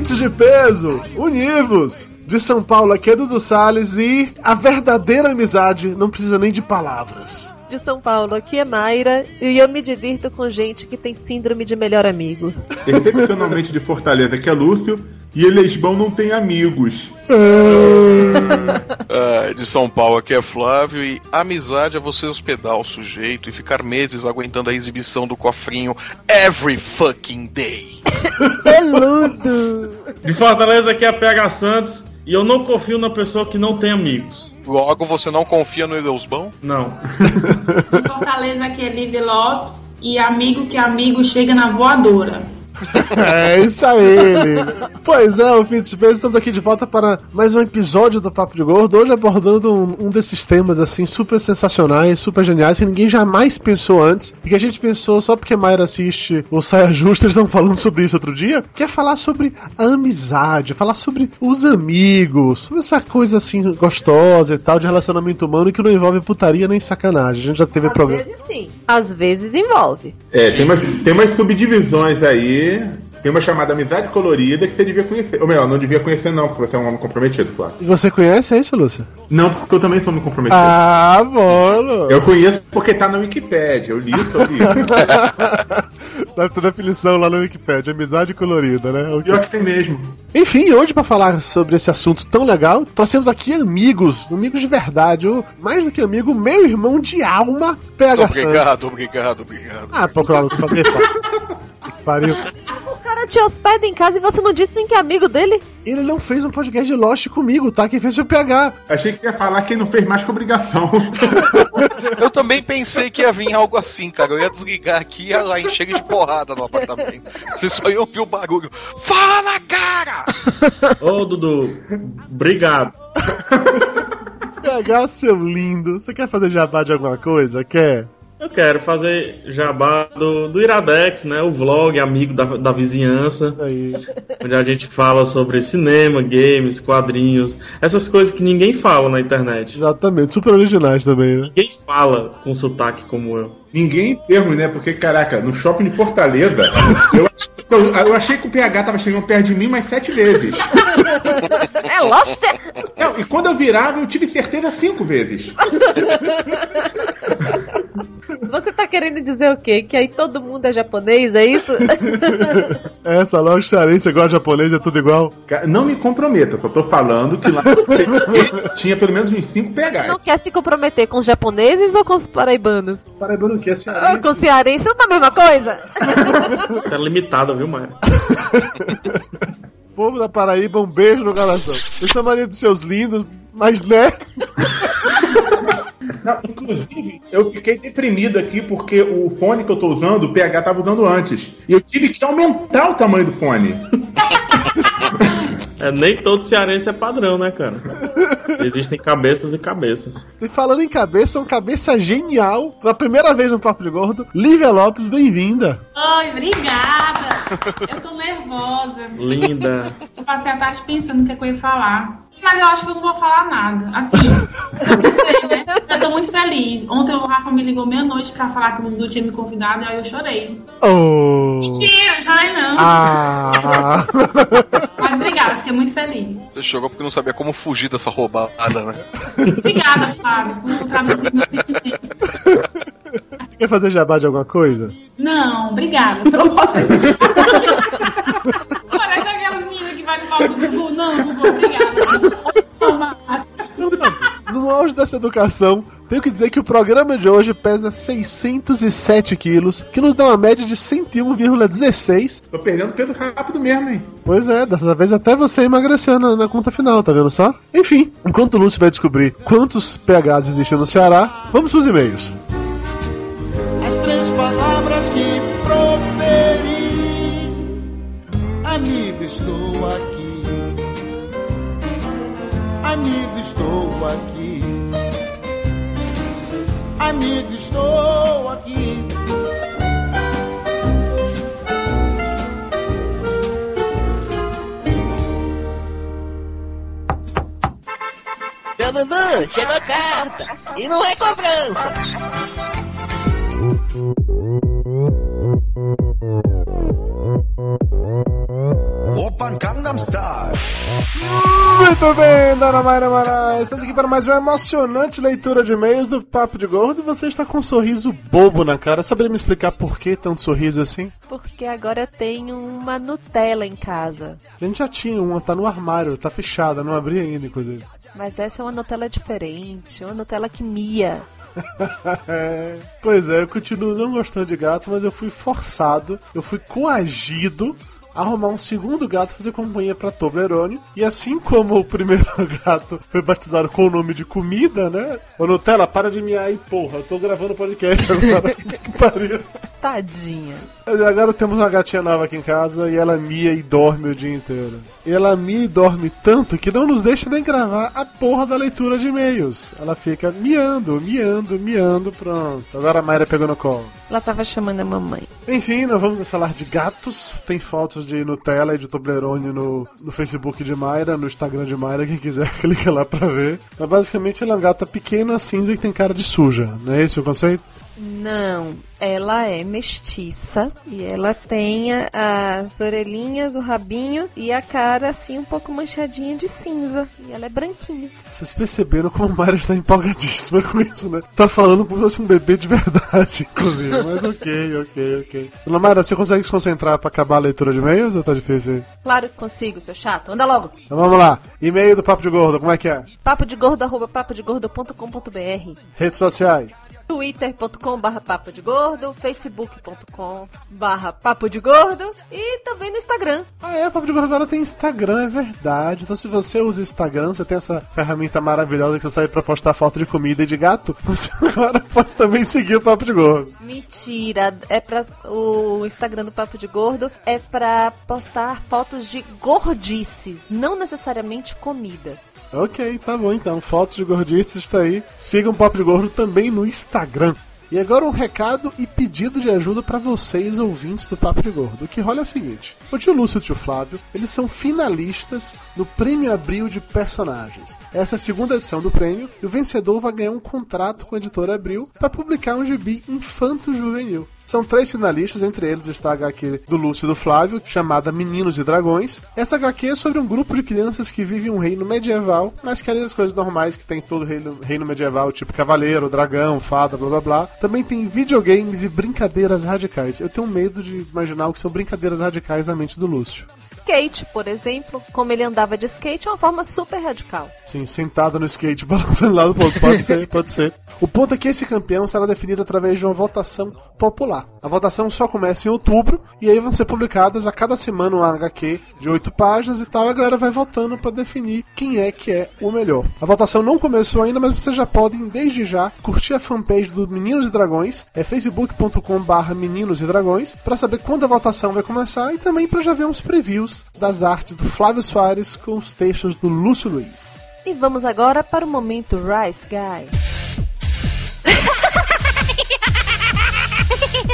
Ouvintes de peso, univos! De São Paulo, aqui é Dudu Salles e a verdadeira amizade não precisa nem de palavras. de São Paulo, aqui é Mayra e eu me divirto com gente que tem síndrome de melhor amigo. Excepcionalmente de Fortaleza, que é Lúcio, e Elesbão não tem amigos. Ah, de São Paulo aqui é Flávio e amizade é você hospedar o sujeito e ficar meses aguentando a exibição do cofrinho every fucking day. Peludo! De Fortaleza aqui é a PH Santos e eu não confio na pessoa que não tem amigos. Logo você não confia no Eleusbão? Não. De Fortaleza aqui é Liv Lopes e amigo que amigo chega na voadora. É isso aí. Pois é, ouvintes de peso, estamos aqui de volta para mais um episódio do Papo de Gordo. Hoje abordando um, um desses temas assim super sensacionais, super geniais, que ninguém jamais pensou antes. E que a gente pensou só porque Mayra assiste o Saia Justa, eles estavam falando sobre isso outro dia. Que é falar sobre a amizade, falar sobre os amigos, sobre essa coisa assim gostosa e tal de relacionamento humano que não envolve putaria nem sacanagem. A gente já teve Às problema. vezes sim, às vezes envolve. É, tem umas, tem umas subdivisões aí. Tem uma chamada amizade colorida que você devia conhecer. Ou melhor, não devia conhecer, não, porque você é um homem comprometido, claro. E você conhece isso, Lúcia? Não, porque eu também sou um comprometido. Ah, bom, Eu conheço porque tá na Wikipédia, eu li sobre isso. Deve ter definição lá no Wikipedia, amizade colorida, né? Ok. Pior que tem mesmo. Enfim, hoje pra falar sobre esse assunto tão legal, trouxemos aqui amigos, amigos de verdade, o, mais do que amigo, meu irmão de alma, PH Santos. Obrigado, obrigado, obrigado. Ah, pô, claro, que fazer. Que Pariu. O cara te hospeda em casa e você não disse nem que é amigo dele? Ele não fez um podcast de Lost comigo, tá? Quem fez foi o PH. Achei que ia falar que ele não fez mais que obrigação. Eu também pensei que ia vir algo assim, cara. Eu ia desligar aqui e ia lá encher de porrada no apartamento. Vocês só iam ouvir o barulho. Fala, cara! Ô, Dudu, obrigado. PH, seu lindo, você quer fazer jabá de alguma coisa? Quer? Eu quero fazer jabá do, do Iradex, né? O vlog amigo da, da vizinhança, Aí. onde a gente fala sobre cinema, games, quadrinhos, essas coisas que ninguém fala na internet. Exatamente, super originais também, né? Ninguém fala com sotaque como eu. Ninguém em termos, né? Porque, caraca, no shopping de Fortaleza, eu, eu, eu achei que o PH tava chegando perto de mim mais sete vezes. É lobster! Não, e quando eu virava, eu tive certeza cinco vezes. Você tá querendo dizer o quê? Que aí todo mundo é japonês, é isso? Essa loja cearense igual a japonês, é tudo igual. Não me comprometa, só tô falando que lá tinha pelo menos uns cinco PHs. Não quer se comprometer com os japoneses ou com os paraibanos? Paraibano que é cearense. com os cearenses não tá a mesma coisa? Tá limitado, viu, Maia? Povo da Paraíba, um beijo no coração. Eu chamaria de seus lindos, mas né? Não, inclusive, eu fiquei deprimido aqui porque o fone que eu tô usando, o PH tava usando antes. E eu tive que aumentar o tamanho do fone. É, nem todo cearense é padrão, né, cara? Existem cabeças e cabeças. E falando em cabeça, uma cabeça genial, pela primeira vez no Papo de Gordo, Lívia Lopes, bem-vinda. Oi, obrigada. Eu tô nervosa. Linda. Eu passei a tarde pensando o que, é que eu ia falar. Mas eu acho que eu não vou falar nada. Assim, eu pensei, né? Eu tô muito feliz. Ontem o Rafa me ligou meia-noite pra falar que o Dudu tinha me convidado e aí eu chorei. Oh. Mentira, não chorei não. Ah. Mas obrigada, fiquei muito feliz. Você chegou porque não sabia como fugir dessa roubada, né? Obrigada, Fábio, por traduzir meu sentimento. Quer fazer jabá de alguma coisa? Não, obrigada. Pelo Aquelas meninas que vai no palco do Gugu. Não, Gugu, obrigada. No auge dessa educação, tenho que dizer que o programa de hoje pesa 607 quilos, que nos dá uma média de 101,16. Tô perdendo peso rápido mesmo, hein? Pois é, dessa vez até você emagreceu na, na conta final, tá vendo só? Enfim, enquanto o Lúcio vai descobrir quantos PHs existem no Ceará, vamos pros e-mails. As três palavras que proferi. Amigo, estou aqui. estou aqui. Amigo, estou aqui. Dudu, chegou a carta. E não é cobrança. Gangnam Style. Muito bem, Dona Mayra Moraes. Estamos aqui para mais uma emocionante leitura de e-mails do Papo de Gordo e você está com um sorriso bobo na cara. Saberia me explicar por que tanto sorriso assim? Porque agora eu tenho uma Nutella em casa. A gente já tinha uma, tá no armário, tá fechada, não abri ainda, inclusive. Mas essa é uma Nutella diferente, uma Nutella que mia. Pois é, eu continuo não gostando de gatos, mas eu fui forçado, eu fui coagido arrumar um segundo gato fazer companhia pra Toblerone. E assim como o primeiro gato foi batizado com o nome de comida, né? Ô Nutella, para de miar aí, porra. Eu tô gravando podcast agora. que pariu. Tadinha. Agora temos uma gatinha nova aqui em casa e ela mia e dorme o dia inteiro. Ela mia e dorme tanto que não nos deixa nem gravar a porra da leitura de e-mails. Ela fica miando, miando, miando, pronto. Agora a Mayra pegou no colo. Ela tava chamando a mamãe. Enfim, nós vamos falar de gatos. Tem fotos de Nutella e de Toblerone no, no Facebook de Mayra, no Instagram de Mayra. Quem quiser, clica lá pra ver. Mas basicamente ela é uma gata pequena, cinza e tem cara de suja. Não é esse o conceito? Não, ela é mestiça e ela tem as orelhinhas, o rabinho e a cara assim um pouco manchadinha de cinza. E ela é branquinha. Vocês perceberam como a Mayra está empolgadíssima com isso, né? Tá falando como se fosse um bebê de verdade, inclusive. Mas ok, ok, ok. Dona Mayra, você consegue se concentrar pra acabar a leitura de e-mails ou tá difícil aí? Claro que consigo, seu chato. Anda logo. Então vamos lá. E-mail do Papo de Gordo, como é que é? Papo de gordo, arroba papodegordo.com.br Redes sociais. twitter.com barra papo de gordo, facebook.com barra papo de gordo e também no Instagram. Ah, é, Papo de Gordo agora tem Instagram, é verdade. Então, se você usa Instagram, você tem essa ferramenta maravilhosa que você sai pra postar foto de comida e de gato, você agora pode também seguir o Papo de Gordo. Mentira, é para o Instagram do Papo de Gordo é pra postar fotos de gordices, não necessariamente comidas. Ok, tá bom então. Fotos de gordices está aí. Sigam o Papo de Gordo também no Instagram. E agora um recado e pedido de ajuda para vocês, ouvintes do Papo de Gordo. O que rola é o seguinte: o tio Lúcio e o tio Flávio, eles são finalistas no Prêmio Abril de Personagens. Essa é a segunda edição do prêmio e o vencedor vai ganhar um contrato com a editora Abril para publicar um gibi infanto-juvenil. São três finalistas, entre eles está a HQ do Lúcio e do Flávio, chamada Meninos e Dragões. Essa HQ é sobre um grupo de crianças que vivem um reino medieval, mas querem as coisas normais que tem em todo reino, reino medieval, tipo cavaleiro, dragão, fada, blá blá blá. Também tem videogames e brincadeiras radicais. Eu tenho medo de imaginar o que são brincadeiras radicais na mente do Lúcio. Skate, por exemplo, como ele andava de skate, é uma forma super radical. Sim, sentado no skate, balançando lá do ponto. Pode ser, pode ser. O ponto é que esse campeão será definido através de uma votação popular. A votação só começa em outubro e aí vão ser publicadas a cada semana uma HQ de oito páginas e tal. E a galera vai votando para definir quem é que é o melhor. A votação não começou ainda, mas vocês já podem, desde já, curtir a fanpage do Meninos e Dragões, é facebook.com/barra Meninos e Dragões, para saber quando a votação vai começar e também para já ver uns previews das artes do Flávio Soares com os textos do Lúcio Luiz. E vamos agora para o momento Rice Guy.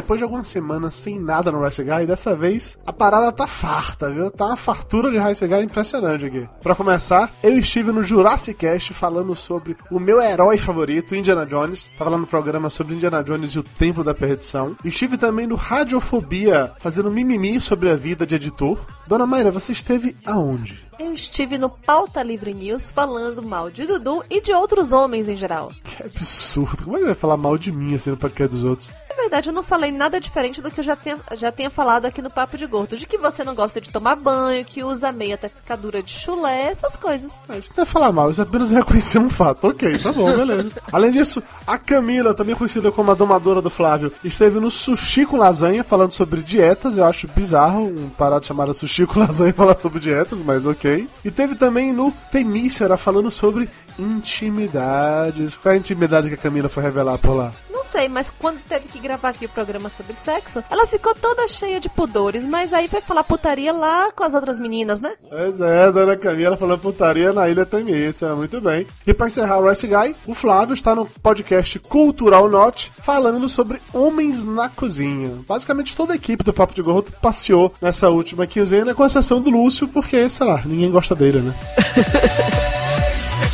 Depois de algumas semanas sem nada no Rice Guy, dessa vez a parada tá farta, viu? Tá uma fartura de Rice Guy impressionante aqui. Pra começar, eu estive no Jurassic Cast falando sobre o meu herói favorito, Indiana Jones. Tava lá no programa sobre Indiana Jones e o Templo da Perdição. Estive também no Radiofobia, fazendo mimimi sobre a vida de editor. Dona Mayra, você esteve aonde? Eu estive no Pauta Livre News falando mal de Dudu e de outros homens em geral. Que absurdo. Como é que vai falar mal de mim assim no podcast dos outros? Na verdade, eu não falei nada diferente do que eu já tenha, já tenha falado aqui no Papo de Gordo. De que você não gosta de tomar banho, que usa meia até ficar dura de chulé, essas coisas. Ah, Isso não é falar mal, isso é apenas reconhecer um fato. Ok, tá bom, beleza. Além disso, a Camila, também conhecida como a domadora do Flávio, esteve no Sushi com Lasanha falando sobre dietas. Eu acho bizarro um parado chamado Sushi com Lasanha falar sobre dietas, mas ok. E teve também no Temícera falando sobre intimidades. Qual é a intimidade que a Camila foi revelar por lá? Não sei, mas quando teve que gravar aqui o programa sobre sexo, ela ficou toda cheia de pudores, mas aí foi falar putaria lá com as outras meninas, né? Pois é, dona Camila falando putaria na Ilha Temícia, muito bem. E pra encerrar o Rice Guy, o Flávio está no podcast Cultural Note falando sobre homens na cozinha. Basicamente toda a equipe do Papo de Gordo passeou nessa última quinzena, com exceção do Lúcio, porque, sei lá, ninguém gosta dele, né?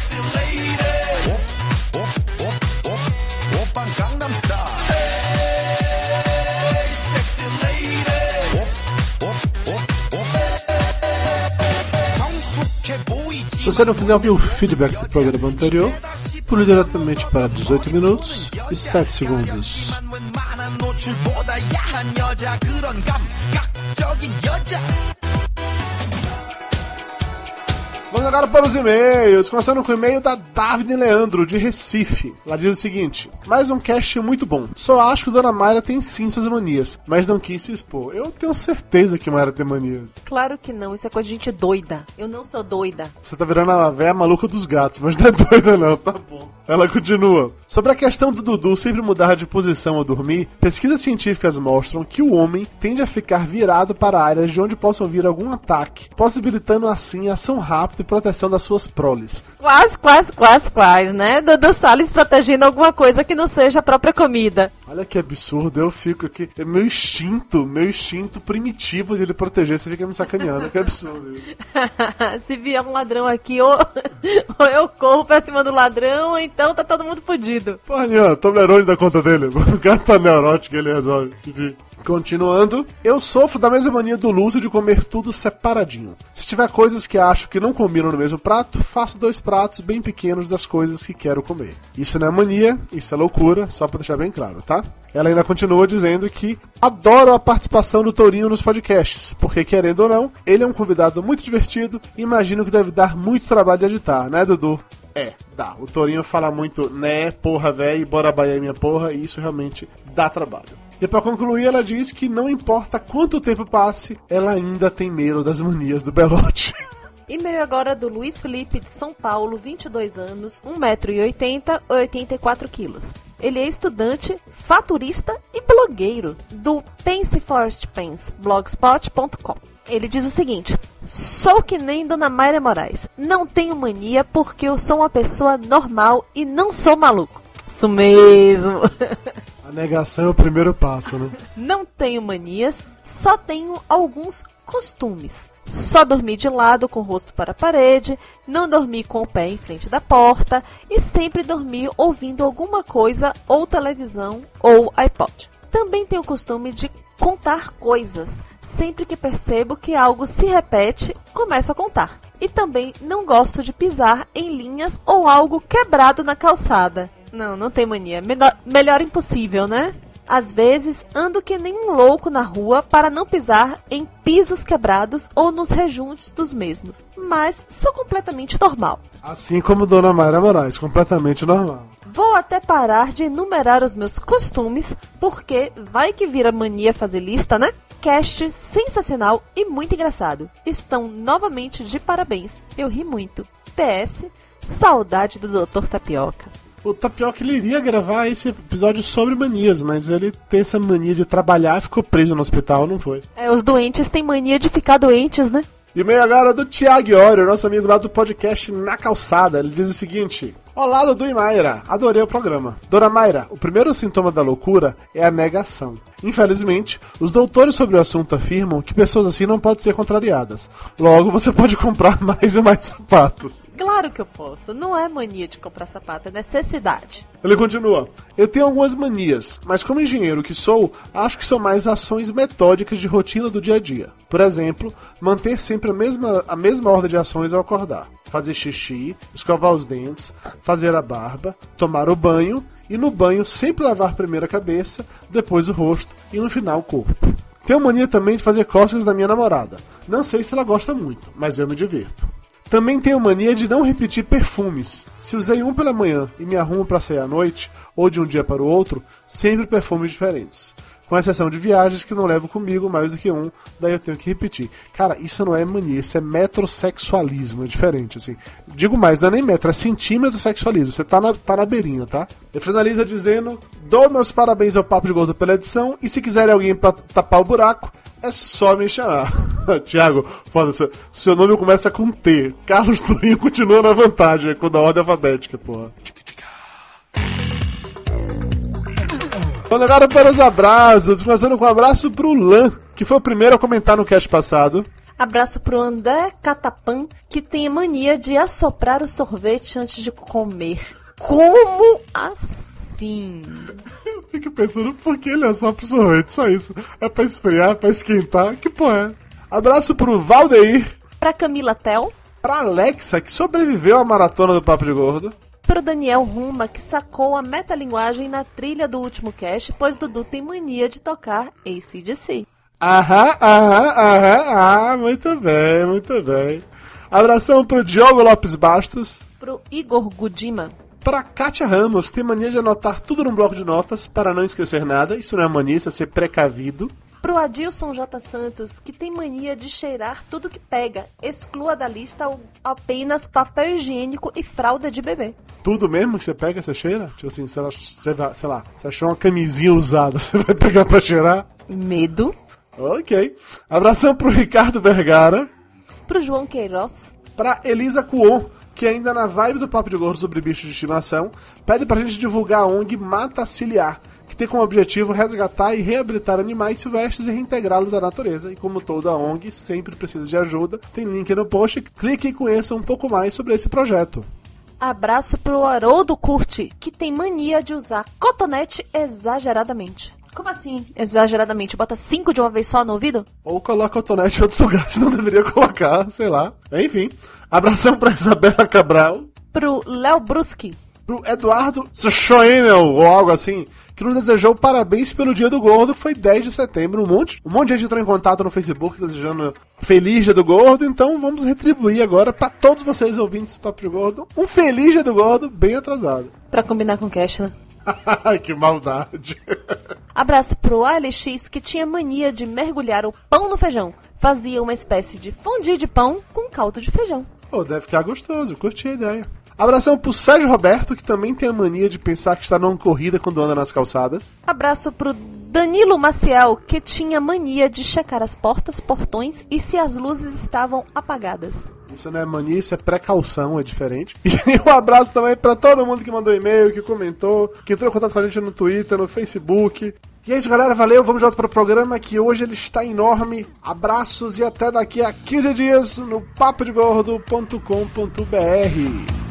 Se você não ouvir o feedback do programa anterior, pule diretamente para 18 minutos e 7 segundos. Vamos agora para os e-mails, começando com o e-mail da Daphne Leandro, de Recife. Ela diz o seguinte: Mais um cast muito bom. Só acho que Dona Mayra tem sim suas manias, mas não quis se expor. Eu tenho certeza que Mayra tem manias. Claro que não, isso é coisa de gente doida. Eu não sou doida. Você tá virando a véia maluca dos gatos, mas não é doida não, tá bom. Ela continua. Sobre a questão do Dudu sempre mudar de posição ao dormir, pesquisas científicas mostram que o homem tende a ficar virado para áreas de onde possa ouvir algum ataque, possibilitando assim ação rápida e proteção das suas proles. Quase, quase, quase, quase, né? Dudu Salles protegendo alguma coisa que não seja a própria comida. Olha que absurdo, eu fico aqui. É meu instinto, meu instinto primitivo de ele proteger, você fica me sacaneando, que absurdo. Se vier um ladrão aqui, ou, ou eu corro pra cima do ladrão, ou então tá todo mundo fudido. Porra, Nian, Toblerone da conta dele. O cara tá neurótico, ele resolve. Enfim. Continuando, eu sofro da mesma mania do Lúcio de comer tudo separadinho. Se tiver coisas que acho que não combinam no mesmo prato, faço dois pratos bem pequenos das coisas que quero comer. Isso não é mania, isso é loucura, só pra deixar bem claro, tá? Ela ainda continua dizendo que adoro a participação do Tourinho nos podcasts, porque querendo ou não, ele é um convidado muito divertido e imagino que deve dar muito trabalho de editar, né, Dudu? É, dá. O Tourinho fala muito, né, porra, véi, bora Bahia minha porra, e isso realmente dá trabalho. E pra concluir, ela diz que não importa quanto tempo passe, ela ainda tem medo das manias do Belote. E-mail agora do Luiz Felipe de São Paulo, 22 anos, 1,80m, 84 quilos. Ele é estudante, faturista e blogueiro do Pense, blogspot.com. Ele diz o seguinte: Sou que nem Dona Mayra Moraes. Não tenho mania porque eu sou uma pessoa normal e não sou maluco. Isso mesmo. A negação é o primeiro passo, né? Não tenho manias, só tenho alguns costumes. Só dormir de lado com o rosto para a parede, não dormir com o pé em frente da porta e sempre dormir ouvindo alguma coisa ou televisão ou iPod. Também tenho o costume de contar coisas. Sempre que percebo que algo se repete, começo a contar. E também não gosto de pisar em linhas ou algo quebrado na calçada. Não, não tem mania. Menor- melhor impossível, né? Às vezes ando que nem um louco na rua para não pisar em pisos quebrados ou nos rejuntos dos mesmos. Mas sou completamente normal. Assim como Dona Mayra Moraes, completamente normal. Vou até parar de enumerar os meus costumes, porque vai que vira mania fazer lista, né? Cast sensacional e muito engraçado. Estão novamente de parabéns. Eu ri muito. PS, saudade do Dr. Tapioca. O Tapioca ele iria gravar esse episódio sobre manias, mas ele tem essa mania de trabalhar e ficou preso no hospital, não foi? É, os doentes têm mania de ficar doentes, né? E meio agora do Thiago Iório, nosso amigo lá do podcast Na Calçada. Ele diz o seguinte: Olá, Dudu e Mayra. Adorei o programa. Dona Mayra, o primeiro sintoma da loucura é a negação. Infelizmente, os doutores sobre o assunto afirmam que pessoas assim não podem ser contrariadas. Logo, você pode comprar mais e mais sapatos. Claro que eu posso. Não é mania de comprar sapato, é necessidade. Ele continua: Eu tenho algumas manias, mas como engenheiro que sou, acho que são mais ações metódicas de rotina do dia a dia. Por exemplo, manter sempre a mesma, a mesma ordem de ações ao acordar: fazer xixi, escovar os dentes, fazer a barba, tomar o banho e no banho sempre lavar primeiro a cabeça, depois o rosto e no final o corpo. Tenho mania também de fazer cócegas da minha namorada. Não sei se ela gosta muito, mas eu me divirto. Também tenho mania de não repetir perfumes. Se usei um pela manhã e me arrumo para sair à noite, ou de um dia para o outro, sempre perfumes diferentes. Com exceção de viagens que não levo comigo mais do que um, daí eu tenho que repetir. Cara, isso não é mania, isso é metrosexualismo, é diferente, assim. Digo mais, não é nem metro, é centímetro sexualismo. Você tá na, tá na beirinha, tá? Ele finaliza dizendo: Dou meus parabéns ao Papo de Gordo pela edição e se quiserem alguém pra tapar o buraco, é só me chamar. Tiago, foda-se, seu nome começa com T. Carlos Turinho continua na vantagem, com a ordem alfabética, porra. Vamos agora para os abraços, começando com um abraço pro Lan, que foi o primeiro a comentar no cast passado. Abraço pro André Catapan, que tem mania de assoprar o sorvete antes de comer. Como assim? Fico pensando por que ele só pro sorvete, só isso. É pra esfriar, pra esquentar, que porra é? Abraço pro Valdeir, Pra Camila Tel, pra Alexa, que sobreviveu à maratona do Papo de Gordo. Pro Daniel Ruma, que sacou a metalinguagem na trilha do último cast, pois Dudu tem mania de tocar ACDC. Aham, aham, aham, ah, muito bem, muito bem. Abração pro Diogo Lopes Bastos, Pro Igor Gudima, pra Kátia Ramos, tem mania de anotar tudo num bloco de notas para não esquecer nada. Isso não é mania, isso é ser precavido. Pro Adilson J. Santos, que tem mania de cheirar tudo que pega. Exclua da lista apenas papel higiênico e fralda de bebê. Tudo mesmo que você pega, você cheira? Tipo assim, sei lá, sei lá, você achou uma camisinha usada, você vai pegar pra cheirar? Medo. Ok. Abração pro Ricardo Vergara, Pro João Queiroz, pra Elisa Cuon, que ainda na vibe do Papo de Gordo sobre bichos de estimação, pede pra gente divulgar a ONG Mata Ciliar, que tem como objetivo resgatar e reabilitar animais silvestres e reintegrá-los à natureza. E como toda ONG sempre precisa de ajuda, tem link no post, clique e conheça um pouco mais sobre esse projeto. Abraço pro Haroldo Curti, que tem mania de usar cotonete exageradamente. Como assim, exageradamente? Bota cinco de uma vez só no ouvido? Ou coloca o tonete em outros lugares, não deveria colocar, sei lá. Enfim, abração pra Isabela Cabral, Pro Léo Bruschi, pro Eduardo Schoenel, ou algo assim, que nos desejou parabéns pelo Dia do Gordo, que foi 10 de setembro. Um monte, um monte de gente entrou em contato no Facebook desejando Feliz Dia do Gordo, então vamos retribuir agora pra todos vocês ouvintes do Papo Gordo um Feliz Dia do Gordo bem atrasado. pra combinar com o Cash, né? Que maldade. Abraço pro ALX, que tinha mania de mergulhar o pão no feijão. Fazia uma espécie de fondue de pão com caldo de feijão. Pô, deve ficar gostoso, curti a ideia. Abração pro Sérgio Roberto, que também tem a mania de pensar que está numa corrida quando anda nas calçadas. Abraço pro Danilo Maciel, que tinha mania de checar as portas, portões e se as luzes estavam apagadas. Isso não é mania, isso é precaução, é diferente. E um abraço também pra todo mundo que mandou e-mail, que comentou, que entrou em contato com a gente no Twitter, no Facebook. E é isso, galera. Valeu. Vamos de volta pro programa que hoje ele está enorme. Abraços e até daqui a 15 dias no papodegordo.com.br.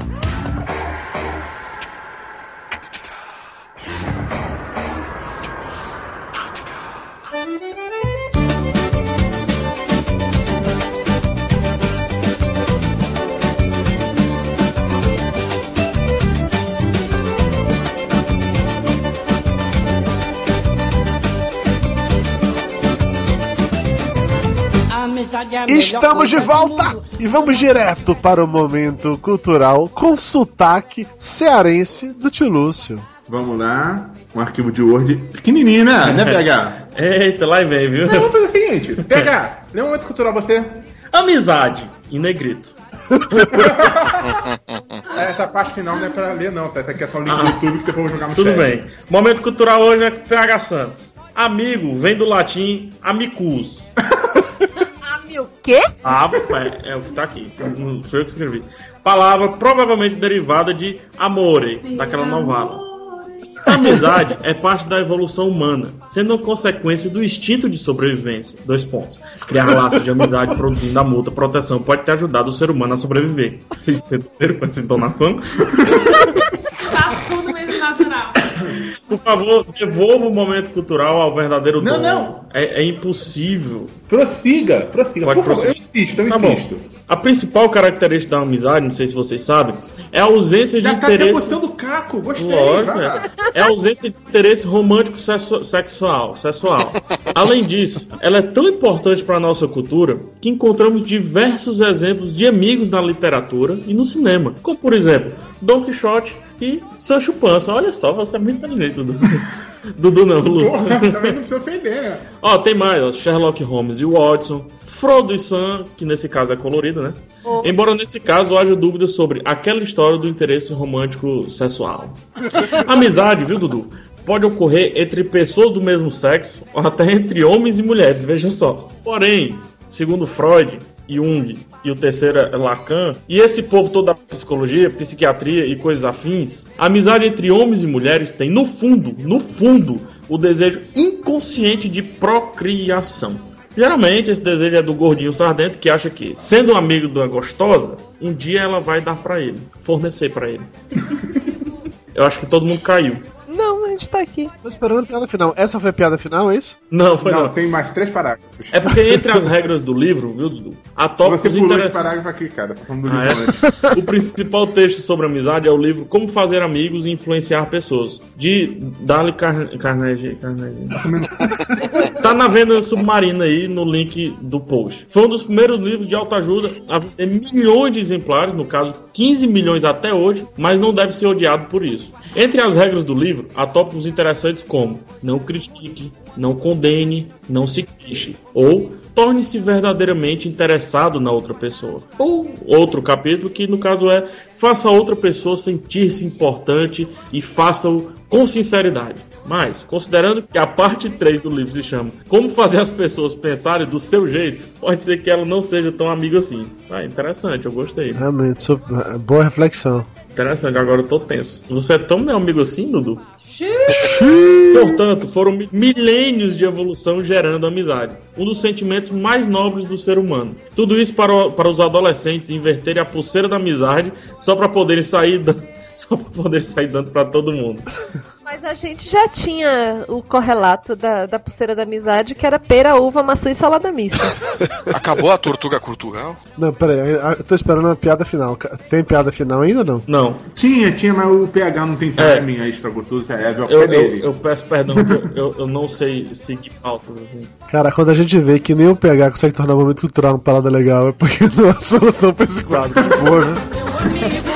Estamos de volta e vamos direto para o momento cultural com sotaque cearense do tio Lúcio. Vamos lá, um arquivo de Word pequenininho, né? Né, PH? Eita, lá vem, viu? Não, vamos fazer o seguinte, PH, lê um momento cultural você. Amizade, em negrito. Essa parte final não é pra ler, não, tá? Essa aqui é só o link do YouTube que depois eu vou jogar no Tudo chat. bem. Momento cultural hoje é PH Santos. Amigo vem do latim amicus. O quê? Ah, é, é o que tá aqui. Não sou eu que escrevi. Palavra provavelmente derivada de amore, daquela novela. A amizade é parte da evolução humana, sendo consequência do instinto de sobrevivência. Dois pontos. Criar laços de amizade produzindo a multa, proteção pode ter ajudado o ser humano a sobreviver. Vocês entenderam com essa entonação? Tá tudo mesmo natural. Por favor, devolva o momento cultural ao verdadeiro Não, dono. não. É, é impossível. Prossiga, prossiga. Pode Por favor, eu prosseguir. insisto, eu Tá bom. A principal característica da amizade, não sei se vocês sabem, é a ausência de Já tá interesse. botando caco, gostei. Lógico, é. É a ausência de interesse romântico sexu- sexual, sexual. Além disso, ela é tão importante para a nossa cultura que encontramos diversos exemplos de amigos na literatura e no cinema. Como, por exemplo, Don Quixote e Sancho Panza. Olha só, você é muito inteligente, Dudu. Dudu não, Lúcio. Porra, também não precisa ofender, né? Ó, tem mais, ó, Sherlock Holmes e Watson, Frodo e Sam, que nesse caso é colorido, né? Embora nesse caso haja dúvidas sobre aquela história do interesse romântico sexual. Amizade, viu, Dudu? pode ocorrer entre pessoas do mesmo sexo ou até entre homens e mulheres, veja só. Porém, segundo Freud, Jung e o terceiro é Lacan, e esse povo todo da psicologia, psiquiatria e coisas afins, a amizade entre homens e mulheres tem no fundo, no fundo, o desejo inconsciente de procriação. Geralmente esse desejo é do gordinho sardento que acha que, sendo um amigo da gostosa, um dia ela vai dar pra ele, fornecer pra ele. Eu acho que todo mundo caiu. Gente tá aqui. Tô esperando a piada final. Essa foi a piada final, é isso? Não, foi Não, não. tem mais três parágrafos. É porque entre as regras do livro, viu, Dudu? Há Você tópicos esse interessantes. parágrafo aqui, cara. Tá Ah, é? O principal texto sobre amizade é o livro Como Fazer Amigos e Influenciar Pessoas, de Dali Car Carnegie. Carnegie. Tá na venda submarina aí no link do post. Foi um dos primeiros livros de autoajuda a vender milhões de exemplares, no caso 15 milhões até hoje, mas não deve ser odiado por isso. Entre as regras do livro, há tópicos interessantes como não critique, não condene, não se queixe, ou torne-se verdadeiramente interessado na outra pessoa. Ou outro capítulo que no caso é faça a outra pessoa sentir-se importante e faça-o com sinceridade. Mas, considerando que a parte 3 do livro se chama Como fazer as pessoas pensarem do seu jeito, pode ser que ela não seja tão amiga assim. Ah, interessante, eu gostei. Realmente, so- boa reflexão. Interessante, agora eu tô tenso. Você é tão meu amigo assim, Dudu? Portanto, foram mi- milênios de evolução gerando amizade, um dos sentimentos mais nobres do ser humano. Tudo isso para, o- para os adolescentes inverterem a pulseira da amizade só para poderem sair da- só para poderem sair dando para todo mundo. Mas a gente já tinha o correlato da, da pulseira da amizade, que era pera, uva, maçã e salada mista. Acabou a tortuga cultural? Não, peraí, eu tô esperando a piada final. Tem piada final ainda ou não? Não, Tinha, tinha, mas o PH não tem É. timing, aí estragou tudo. É, é o eu, eu, dele. eu peço perdão, eu, eu, eu não sei seguir pautas assim. Cara, quando a gente vê que nem o PH consegue tornar o momento cultural uma parada legal, é porque não há solução pra esse quadro. Que boa, né?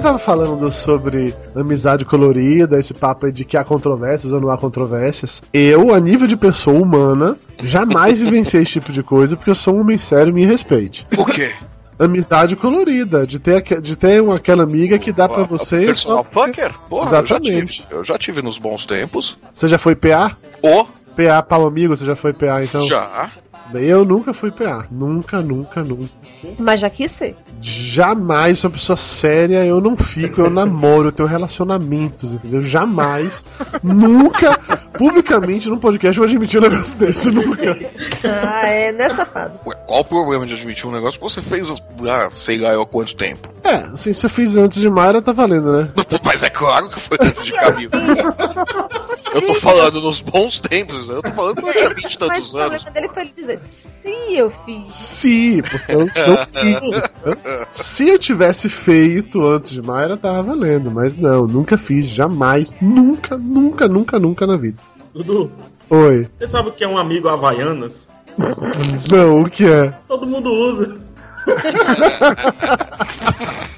Gente tava falando sobre amizade colorida, esse papo aí de que há controvérsias ou não há controvérsias, eu, a nível de pessoa humana, jamais vivenciei esse tipo de coisa porque eu sou um homem sério e me respeite. Por quê? Amizade colorida, de ter, de ter uma, aquela amiga que dá pra Ah, você. Personal só? Porra, eu já, Exatamente. tive, eu já tive nos bons tempos. Você já foi PA? Ô, PA pau amigo, você já foi PA então? já. Bem, Eu nunca fui PA. Nunca, nunca, nunca. Mas já quis ser. Jamais sou uma pessoa séria, eu não fico, eu namoro, eu tenho relacionamentos, entendeu? Jamais, nunca, publicamente num podcast eu vou admitir um negócio desse, nunca. Ah, é, né, safado? Ué, qual o problema de admitir um negócio que você fez há sei lá eu há quanto tempo? É, assim, se eu fiz antes de Mayra, tá valendo, né? Mas é claro que foi antes de Camilo. Eu tô falando nos bons tempos, né? eu tô falando que eu tinha 20 e Mas tantos o anos. problema dele foi dizer, se eu fiz. Sim, porque eu não fiz. Se eu tivesse feito antes de Mayra, tava valendo, mas não, nunca fiz, jamais, nunca, nunca, nunca, nunca na vida. Dudu, Oi. você sabe o que é um amigo Havaianas? Não, o que é? Todo mundo usa.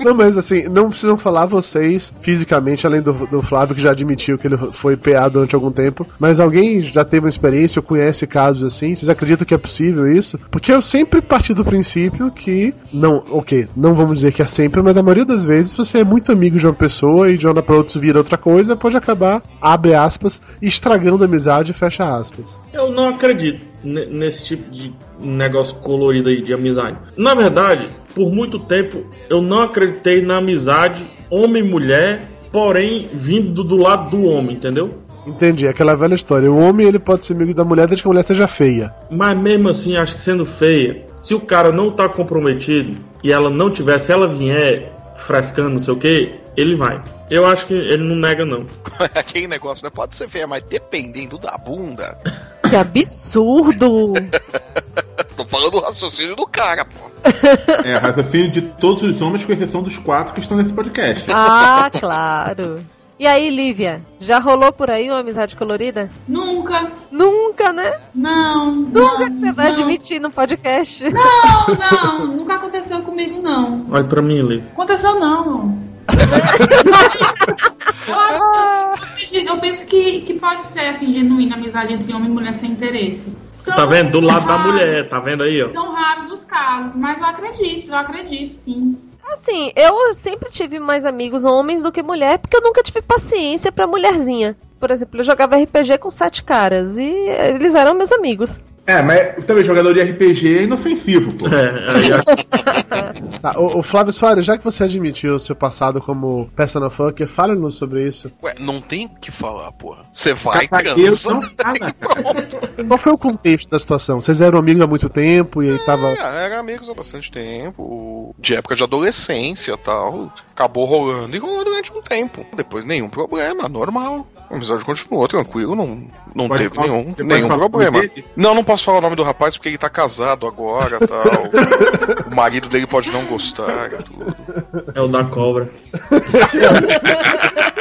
Não, mas assim, não precisam falar vocês fisicamente, além do, do Flávio, que já admitiu que ele foi PA durante algum tempo. Mas alguém já teve uma experiência ou conhece casos assim? Vocês acreditam que é possível isso? Porque eu sempre parti do princípio que. Não, ok, não vamos dizer que é sempre, mas a maioria das vezes, você é muito amigo de uma pessoa e de uma pra outra vira outra coisa, pode acabar, abre aspas, estragando a amizade, fecha aspas. Eu não acredito ne- nesse tipo de negócio colorido aí de amizade. Na verdade, por muito tempo eu não acreditei na amizade homem-mulher, porém vindo do lado do homem, entendeu? Entendi, aquela velha história. O homem ele pode ser amigo da mulher desde que a mulher seja feia. Mas mesmo assim, acho que sendo feia, se o cara não tá comprometido e ela não tiver, se ela vier frescando, não sei o que, ele vai. Eu acho que ele não nega, não. Aquele negócio, né? Pode ser feia, mas dependendo da bunda. Que absurdo! Tô falando do raciocínio do cara, pô. É, raciocínio de todos os homens, com exceção dos quatro que estão nesse podcast. Ah, claro. E aí, Lívia, já rolou por aí uma amizade colorida? Nunca. Nunca, né? Não. Nunca não, que você vai não. admitir no podcast. Não, não. Nunca aconteceu comigo, não. Olha pra mim, Lívia. Aconteceu, não. eu, acho, eu penso que, que pode ser assim, genuína amizade entre homem e mulher sem interesse. São- Tá vendo? Do lado da raros- mulher, tá vendo aí, ó. São raros os casos, mas eu acredito, eu acredito, sim. Assim, eu sempre tive mais amigos homens do que mulher, porque eu nunca tive paciência pra mulherzinha. Por exemplo, eu jogava RPG com sete caras e eles eram meus amigos. É, mas também jogador de RPG é inofensivo, pô. Tá, o, o Flávio Soares, já que você admitiu o seu passado como personal fucker, fale-nos sobre isso. Ué, não tem o que falar, porra. Você vai, Capagueiro cansa. não Qual foi o contexto da situação? Vocês eram amigos há muito tempo e aí tava. É, era amigos há bastante tempo, de época de adolescência e tal. Acabou rolando e rolou durante um tempo. Depois nenhum problema, normal. A amizade continuou tranquilo, não, não Pode teve falar- nenhum, nenhum o problema. Não, não posso falar o nome do rapaz porque ele tá casado agora tal. o marido dele pode não gostar e tudo. É o da cobra.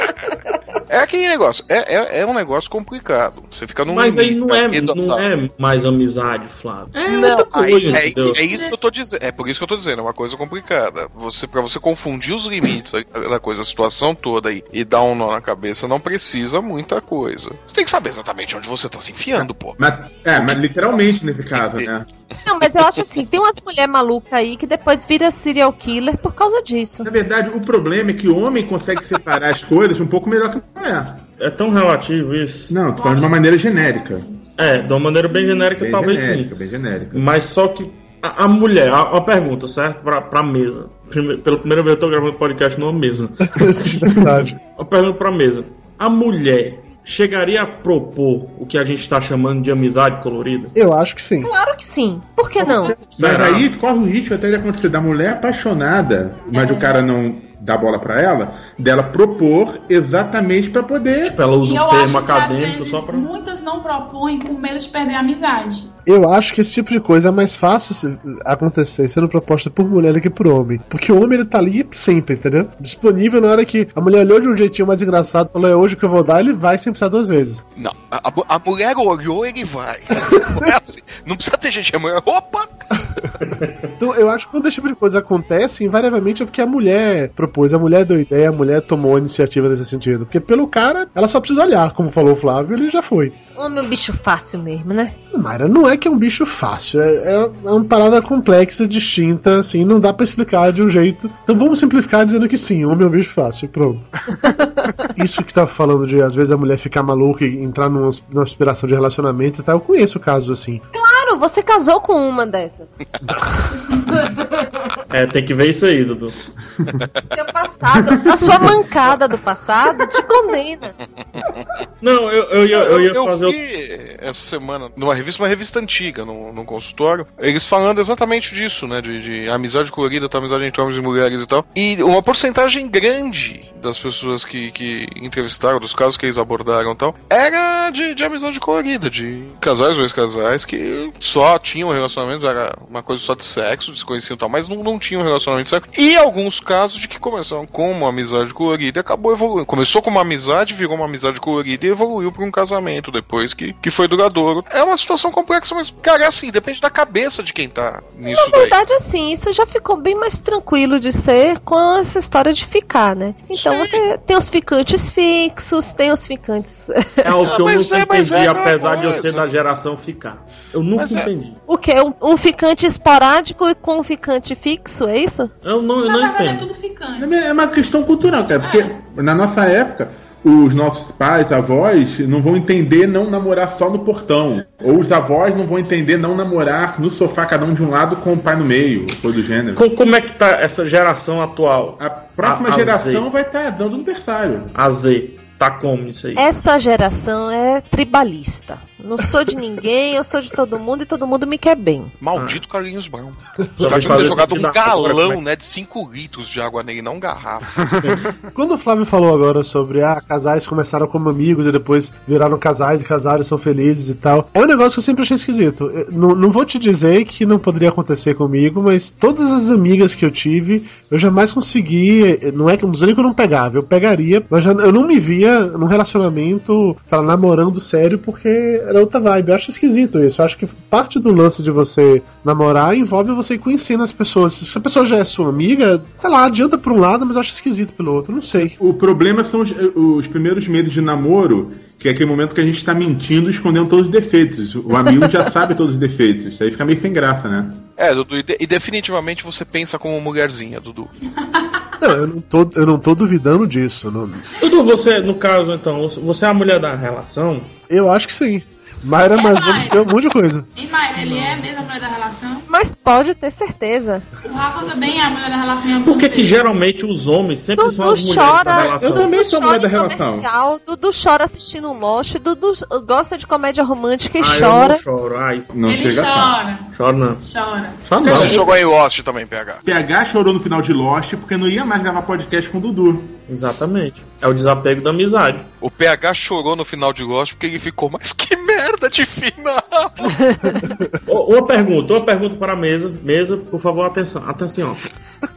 É aquele negócio, é, é, é um negócio complicado. Você fica num. Mas aí não é, limite, não é mais amizade, Flávio. É Não, outra aí- coisa, é, entendeu? é isso que eu tô dizendo. É por isso que eu tô dizendo, é uma coisa complicada. Você, para você confundir os limites da- da coisa, a situação toda aí, e dar um nó na cabeça, não precisa muita coisa. Você tem que saber exatamente onde você tá se enfiando, pô. Mas, é, mas literalmente nesse caso, né? Não, mas eu acho assim, tem umas mulheres malucas aí que depois vira serial killer por causa disso. Na verdade, o problema é que o homem consegue separar as coisas um pouco melhor que mulher. É tão relativo isso. Não, tô falando de uma maneira genérica. É, de uma maneira bem genérica, Bem talvez genérica, sim. bem genérica. Mas só que a, a mulher, a, a pergunta, certo? Pra, pra mesa. Prime, pela primeira vez eu tô gravando podcast numa mesa. Verdade. A pergunta pra mesa. A mulher chegaria a propor o que a gente tá chamando de amizade colorida? Eu acho que sim. Claro que sim. Por que não? Mas aí corre o risco até de acontecer da mulher apaixonada, mas o cara não dá bola pra ela, dela propor exatamente pra poder. Tipo, ela usa E o eu termo acadêmico só pra. muitas não propõem com medo de perder a amizade. Eu acho que esse tipo de coisa é mais fácil se- acontecer sendo proposta por mulher do que por homem. Porque o homem ele tá ali sempre, entendeu? Disponível na hora que a mulher olhou de um jeitinho mais engraçado, falou é hoje que eu vou dar, ele vai sem precisar duas vezes. Não, a, a- a mulher olhou, ele vai. Não, é assim. Não precisa ter gente, a mulher. Opa! Então eu acho que quando esse tipo de coisa acontece, invariavelmente é porque a mulher propôs, a mulher deu ideia, a mulher tomou a iniciativa nesse sentido. Porque pelo cara, ela só precisa olhar, como falou o Flávio, ele já foi. Homem é um bicho fácil mesmo, né? Mayra, não é que é um bicho fácil, é, é- é uma parada complexa, distinta, assim, não dá pra explicar de um jeito. Então vamos simplificar dizendo que sim, homem é um bicho fácil, pronto. Isso que tá falando de às vezes a mulher ficar maluca e entrar numa, numa aspiração de relacionamento e tal, eu conheço casos assim. Claro, você casou com uma dessas. É, tem que ver isso aí, Dudu. Seu passado, a sua mancada do passado te condena. Não, eu, eu ia, eu ia eu fazer o. vi essa semana numa revista, uma revista antiga, no, no consultório, eles falando exatamente disso, né? De, de amizade colorida, tal, amizade entre homens e mulheres e tal. E uma porcentagem grande das pessoas que, que entrevistaram, dos casos que eles abordaram e tal, era de, de amizade colorida, de casais ou ex-casais que só tinham relacionamentos, era uma coisa só de sexo, desconheciam e tal, mas não, não tinham relacionamento de sexo. E alguns casos de que começaram com uma amizade colorida e acabou evoluindo. Começou como uma amizade, virou uma amizade colorida e evoluiu para um casamento depois que, que foi duradouro. É uma situação complexa, mas, cara, é assim, depende da cabeça de quem tá nisso Na verdade, assim, isso já ficou bem mais tranquilo de ser com essa história de ficar, né? Então você tem os ficantes fixos, tem os ficantes. É o que eu Mas nunca é, mas entendi, é apesar de eu ser da geração ficar. Eu nunca Mas é. entendi. o que? Um, um ficante esporádico e com um ficante fixo, é isso? Eu não, eu Na não é entendo. tudo ficante. É uma questão cultural, cara, porque na nossa época. Os nossos pais, avós, não vão entender não namorar só no portão. Ou os avós não vão entender não namorar no sofá, cada um de um lado, com o pai no meio, coisa do gênero. Co- Como é que tá essa geração atual? A próxima A- a geração Z. vai estar dando aniversário. A Z. Tá como isso aí? Essa geração é tribalista. Não sou de ninguém, eu sou de todo mundo e todo mundo me quer bem. Maldito Carlinhos Brown. Só que ter jogado um galão, é- né, de 5 litros de água nele, não garrafa. Quando o Flávio falou agora sobre ah, casais começaram como amigos e depois viraram casais e casaram e são felizes e tal, é um negócio que eu sempre achei esquisito. Eu não, não vou te dizer que não poderia acontecer comigo, mas todas as amigas que eu tive, eu jamais consegui. Não é que não que eu não pegava, eu pegaria, mas já- eu não me via num relacionamento, lá, namorando sério, porque era outra vibe. Eu acho esquisito isso. Eu acho que parte do lance de você namorar envolve você ir conhecendo as pessoas. Se a pessoa já é sua amiga, sei lá, adianta por um lado, mas eu acho esquisito pelo outro. Não sei. O problema são os, os primeiros meses de namoro, que é aquele momento que a gente tá mentindo e escondendo todos os defeitos. O amigo já sabe todos os defeitos. Aí fica meio sem graça, né? É, Dudu, e, de- e definitivamente você pensa como mulherzinha, Dudu. Não, eu não tô, eu não tô duvidando disso. não- Dudu, você, no caso, então, você é a mulher da relação? eu acho que sim. Mayra É, Mazzoni Mayra. tem um monte de coisa. E Mayra, ele é mesmo a mulher da relação? Mas pode ter certeza. O Rafa também é a mulher da relação em algum Por que que geralmente os homens sempre Dudu são as mulheres chora. da relação? Eu também sou mulher chora da relação. Dudu chora assistindo um Lost, Dudu gosta de comédia romântica e Ah, chora. eu não choro. Ah, isso. Não Ele chega chora, Choro não. chora. Você não. jogou em Lost também, PH. PH chorou no final de Lost porque não ia mais gravar podcast com o Dudu. Exatamente. É o desapego da amizade. O PH chorou no final de Lost porque ele ficou, mas que merda de final! Uma pergunta, uma pergunta para a mesa. Mesa, por favor, atenção. Atenção.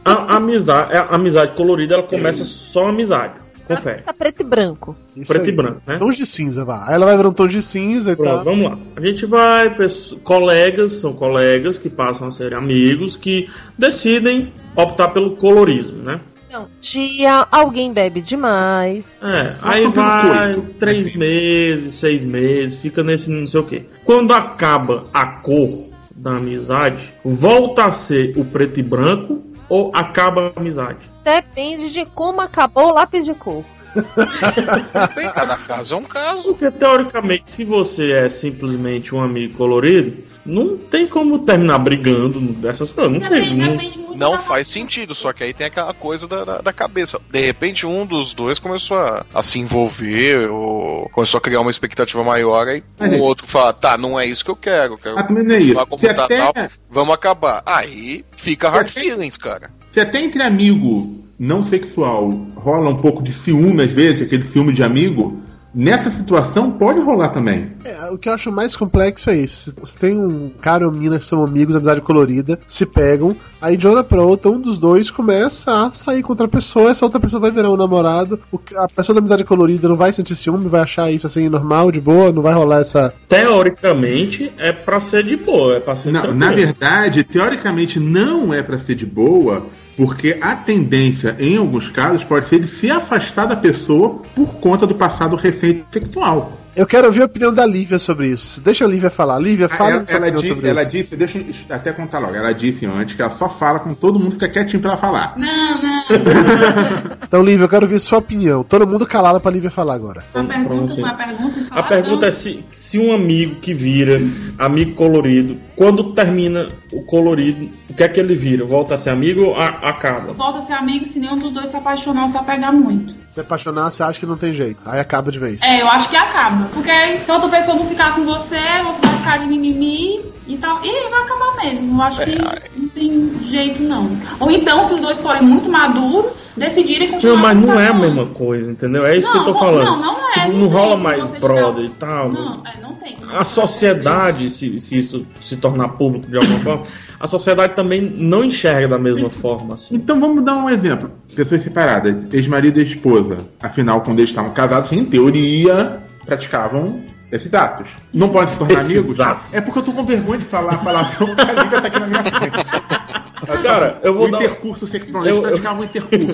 A amizade, a amizade colorida, ela começa só amizade. Confere. Tá preto e branco. Isso Preto aí. e branco, né? Tons de cinza, vá. Aí ela vai virar um tom de cinza e Pronto, tal. vamos lá. A gente vai, colegas, são colegas que passam a ser amigos que decidem optar pelo colorismo, né? Então, dia, alguém bebe demais. É, aí vai três Assim. meses, seis meses, fica nesse não sei o que. Quando acaba a cor da amizade, volta a ser o preto e branco ou acaba a amizade? Depende de como acabou o lápis de cor. Bem, cada caso é um caso. Porque teoricamente, se você é simplesmente um amigo colorido, não tem como terminar brigando dessas coisas. Não sei. Não, Não faz sentido, só que aí tem aquela coisa da, da, da cabeça. De repente, um dos dois começou a, a se envolver, ou começou a criar uma expectativa maior, aí o outro fala, tá, não é isso que eu quero, quero Ah, é continuar como tá até- tal, vamos acabar. Aí fica hard até- feelings, cara. Se até entre amigo não sexual rola um pouco de ciúme às vezes, aquele ciúme de amigo, nessa situação pode rolar também. É, o que eu acho mais complexo é isso. Se tem um cara ou uma menina que são amigos, amizade colorida, se pegam, aí de uma hora pra outra, um dos dois começa a sair com outra pessoa, essa outra pessoa vai virar um namorado, a pessoa da amizade colorida não vai sentir ciúme, vai achar isso assim normal, de boa, não vai rolar essa. teoricamente é pra ser de boa, é pra ser Na, tranquilo. na verdade, teoricamente não é pra ser de boa, porque a tendência, em alguns casos, pode ser de se afastar da pessoa por conta do passado recente sexual. Eu quero ouvir a opinião da Lívia sobre isso. Deixa a Lívia falar. Lívia, fala ela, ela, opinião di- sobre ela isso. disse, deixa eu até contar logo, ela disse antes que ela só fala com todo mundo que fica quietinho pra ela falar. Não, não. Então, Lívia, eu quero ouvir sua opinião. Todo mundo calado pra Lívia falar agora. A pergunta, sim. a pergunta, A pergunta é se, se um amigo que vira amigo colorido, quando termina o colorido, o que é que ele vira? Volta a ser amigo ou a- acaba? Volta a ser amigo se nenhum dos dois se apaixonar ou se apegar muito. Se apaixonar, você acha que não tem jeito. Aí acaba de vez. É, eu acho que acaba. Porque se a outra pessoa não ficar com você, você vai ficar de mimimi e tal. E vai acabar mesmo. Eu acho que não tem jeito, não. Ou então, se os dois forem muito maduros, decidirem continuar Não, mas não é a mesma coisa, entendeu? É isso que eu Não, tô falando. não, não é, Tipo, não não rola mais brother e tal. Não, é, não tem. A sociedade, se, se isso se tornar público de alguma forma, a sociedade também não enxerga da mesma forma. Assim. Então vamos dar um exemplo. Pessoas separadas, ex-marido e esposa. Afinal, quando eles estavam casados, em teoria, praticavam esses atos. Não podem se tornar Esses amigos? atos. É porque eu tô com vergonha de falar a palavra porque a tá aqui na minha frente. Cara, eu vou o dar- intercurso sexual. Eles Eu- eu- praticavam o intercurso.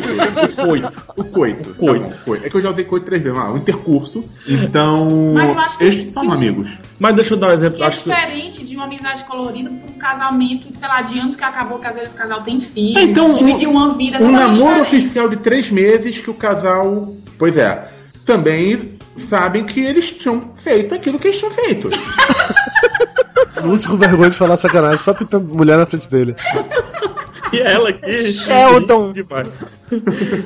O coito. O coito. O coito. Tá bom, coito. É que eu já usei coito três vezes. Ah, o intercurso. Então, Mas eu acho que- eles são amigos. Mas deixa eu dar um exemplo. é Acho que diferente de uma amizade colorida pra um casamento, sei lá, de anos que acabou, que às vezes o casal tem filho, É, então, dividir uma vida Um totalmente namoro diferente. oficial de três meses que o casal. Pois é. Também sabem que eles tinham feito aquilo que eles tinham feito. Lúcio com vergonha de falar sacanagem, só pintando mulher na frente dele. E ela aqui. Sheldon. demais.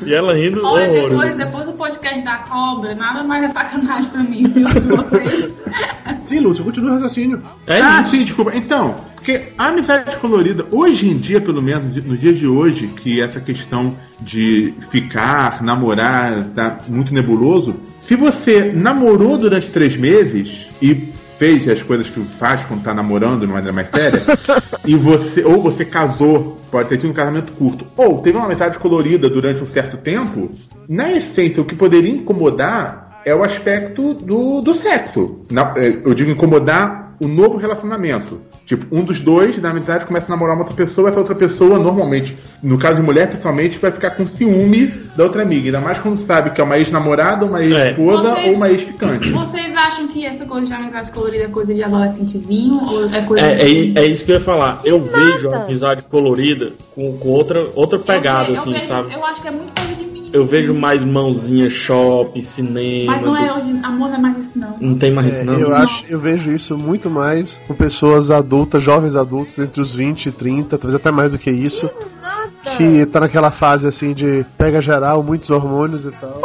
E ela rindo Olha, depois, depois do podcast da cobra, nada mais é sacanagem pra mim, viu? Se vocês Sim, Lúcio, continua o raciocínio. É ah, isso. sim, desculpa. Então, porque a amizade colorida, hoje em dia, pelo menos, no dia de hoje, que essa questão de ficar, namorar, tá muito nebuloso. Se você namorou durante três meses e fez as coisas que faz quando tá namorando de maneira mais séria, e você, ou você casou, pode ter tido um casamento curto, ou teve uma amizade colorida durante um certo tempo, na essência, o que poderia incomodar é o aspecto do, do sexo. Na- é, eu digo incomodar o novo relacionamento. Tipo, um dos dois da amizade começa a namorar uma outra pessoa, essa outra pessoa, normalmente, no caso de mulher, principalmente, vai ficar com ciúme da outra amiga. Ainda mais quando sabe que é uma ex-namorada, uma ex-esposa Vocês- ou uma ex-ficante. Vocês acham que essa coisa de amizade colorida é coisa de adolescentezinho ou é coisa É, de... é, é isso que eu ia falar. Eu vejo a amizade colorida com, com outra, outra pegada, eu, assim, vejo- sabe? Eu acho que é muito coisa de menino. Eu vejo mais mãozinha, shopping, cinema. Mas não é hoje, amor não é mais isso não. Não tem mais É, isso, não. eu acho, eu vejo isso muito mais com pessoas adultas, jovens adultos, entre os 20 e 30, talvez até mais do que isso, que tá naquela fase assim de pega geral, muitos hormônios e tal.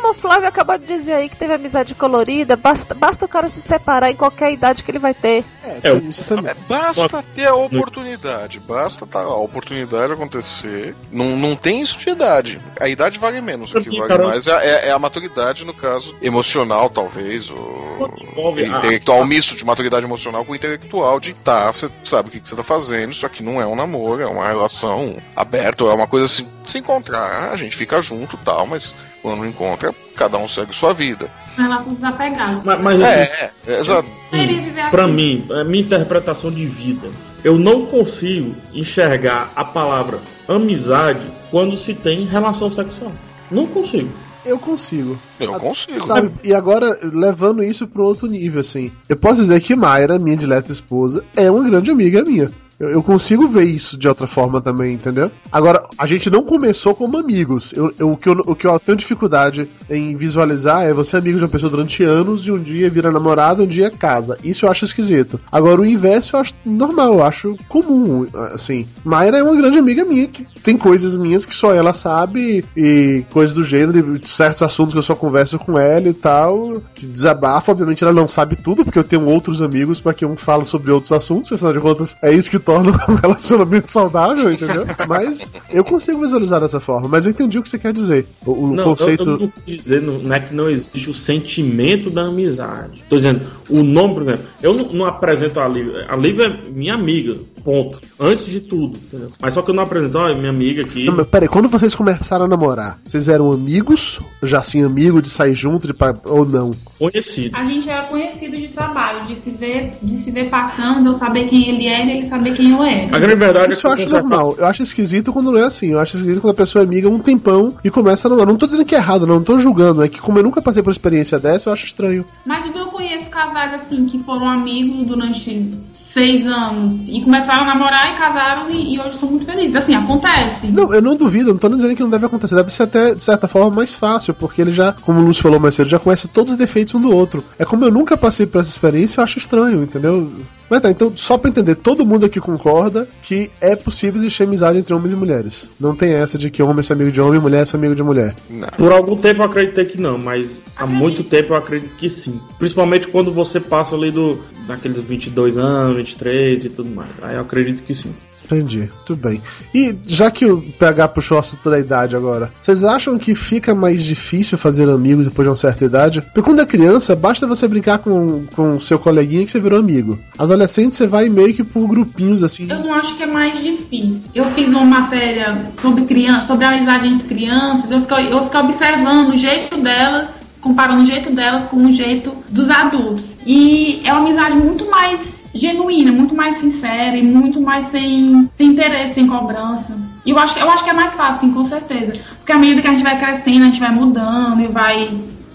Nenhuma, o Flávio acabou de dizer aí que teve amizade colorida. Basta, basta o cara se separar em qualquer idade que ele vai ter. É, isso também. Basta ter a oportunidade, basta tá, a oportunidade acontecer. Não, não tem isso de idade. A idade vale menos. O que vale cara- mais é, é- é a maturidade, no caso, emocional, talvez, ou envolve intelectual, misto de maturidade emocional com intelectual, de tá, você sabe o que, você tá fazendo, isso aqui não é um namoro, é uma relação aberta, é uma coisa assim, se encontrar, a gente fica junto e tal, mas quando não encontra, cada um segue sua vida. Uma relação desapegada. Mas, mas assim, É, é, exato. Queria viver assim. pra mim, é minha interpretação de vida, eu não consigo enxergar a palavra amizade quando se tem relação sexual. Não consigo. Eu consigo. Eu consigo. Sabe? E agora, levando isso pro outro nível, assim. Eu posso dizer que Mayra, minha dileta esposa, é uma grande amiga minha. Eu, eu consigo ver isso de outra forma também, entendeu? Agora, a gente não começou como amigos. Eu, eu- o, que eu, o que eu tenho dificuldade em visualizar é você amigo de uma pessoa durante anos e um dia vira namorado, um dia casa. Isso eu acho esquisito. Agora, o inverso eu acho normal, eu acho comum, assim. Mayra é uma grande amiga minha que tem coisas minhas que só ela sabe e coisas do gênero, e certos assuntos que eu só converso com ela e tal, que desabafa, obviamente ela não sabe tudo, porque eu tenho outros amigos para que um fale sobre outros assuntos, afinal de contas é isso que torna um relacionamento saudável, entendeu? Mas eu consigo visualizar dessa forma, mas eu entendi o que você quer dizer. O, o Não, conceito. eu, eu não dizer não, não é que não existe o sentimento da amizade. Tô dizendo, o nome, por exemplo, eu não, não apresento a Lívia. A Lívia é minha amiga, ponto. Antes de tudo, entendeu? Mas só que eu não apresento, ó, é minha amiga aqui. Não, mas peraí, quando vocês começaram a namorar, vocês eram amigos? Já assim, amigo de sair junto de pa- ou não? Conhecido. A gente era conhecido de trabalho, de se ver, de se ver passando, eu saber quem ele era e ele saber quem eu era. A grande verdade Isso é eu que acho normal. Eu acho esquisito quando não é assim. Eu acho esquisito quando a pessoa é amiga um tempão e começa a namorar. Não tô dizendo que é errado, não, não tô julgando. É que como eu nunca passei por experiência dessa, eu acho estranho. Mas eu conheço casais assim que foram amigos durante seis anos e começaram a namorar e casaram e, e hoje são muito felizes. Assim, acontece. Não, eu não duvido, não tô nem dizendo que não deve acontecer. Deve ser até, de certa forma, mais fácil, porque ele já, como o Lúcio falou mais cedo, já conhece todos os defeitos um do outro. É como eu nunca passei por essa experiência, eu acho estranho, entendeu? Mas tá, então, só pra entender, todo mundo aqui concorda que é possível existir amizade entre homens e mulheres. Não tem essa de que homem é amigo de homem e mulher é amigo de mulher. Por algum tempo eu acreditei que não, mas há muito tempo eu acredito que sim. Principalmente quando você passa ali do daqueles 22 anos, 23 e tudo mais. Aí eu acredito que sim. Entendi, tudo bem. E já que o PH puxou assunto da idade agora, vocês acham que fica mais difícil fazer amigos depois de uma certa idade? Porque quando é criança, basta você brincar com com seu coleguinha que você virou amigo. Adolescente, você vai meio que por grupinhos assim. Eu não acho que é mais difícil. Eu fiz uma matéria sobre criança, sobre a amizade entre crianças, eu fico, eu fico observando o jeito delas, comparando o jeito delas com o jeito dos adultos. E é uma amizade muito mais genuína, muito mais sincera e muito mais sem, sem interesse, sem cobrança. E eu acho, que- eu acho que é mais fácil, sim, com certeza. Porque à medida que a gente vai crescendo, a gente vai mudando e vai.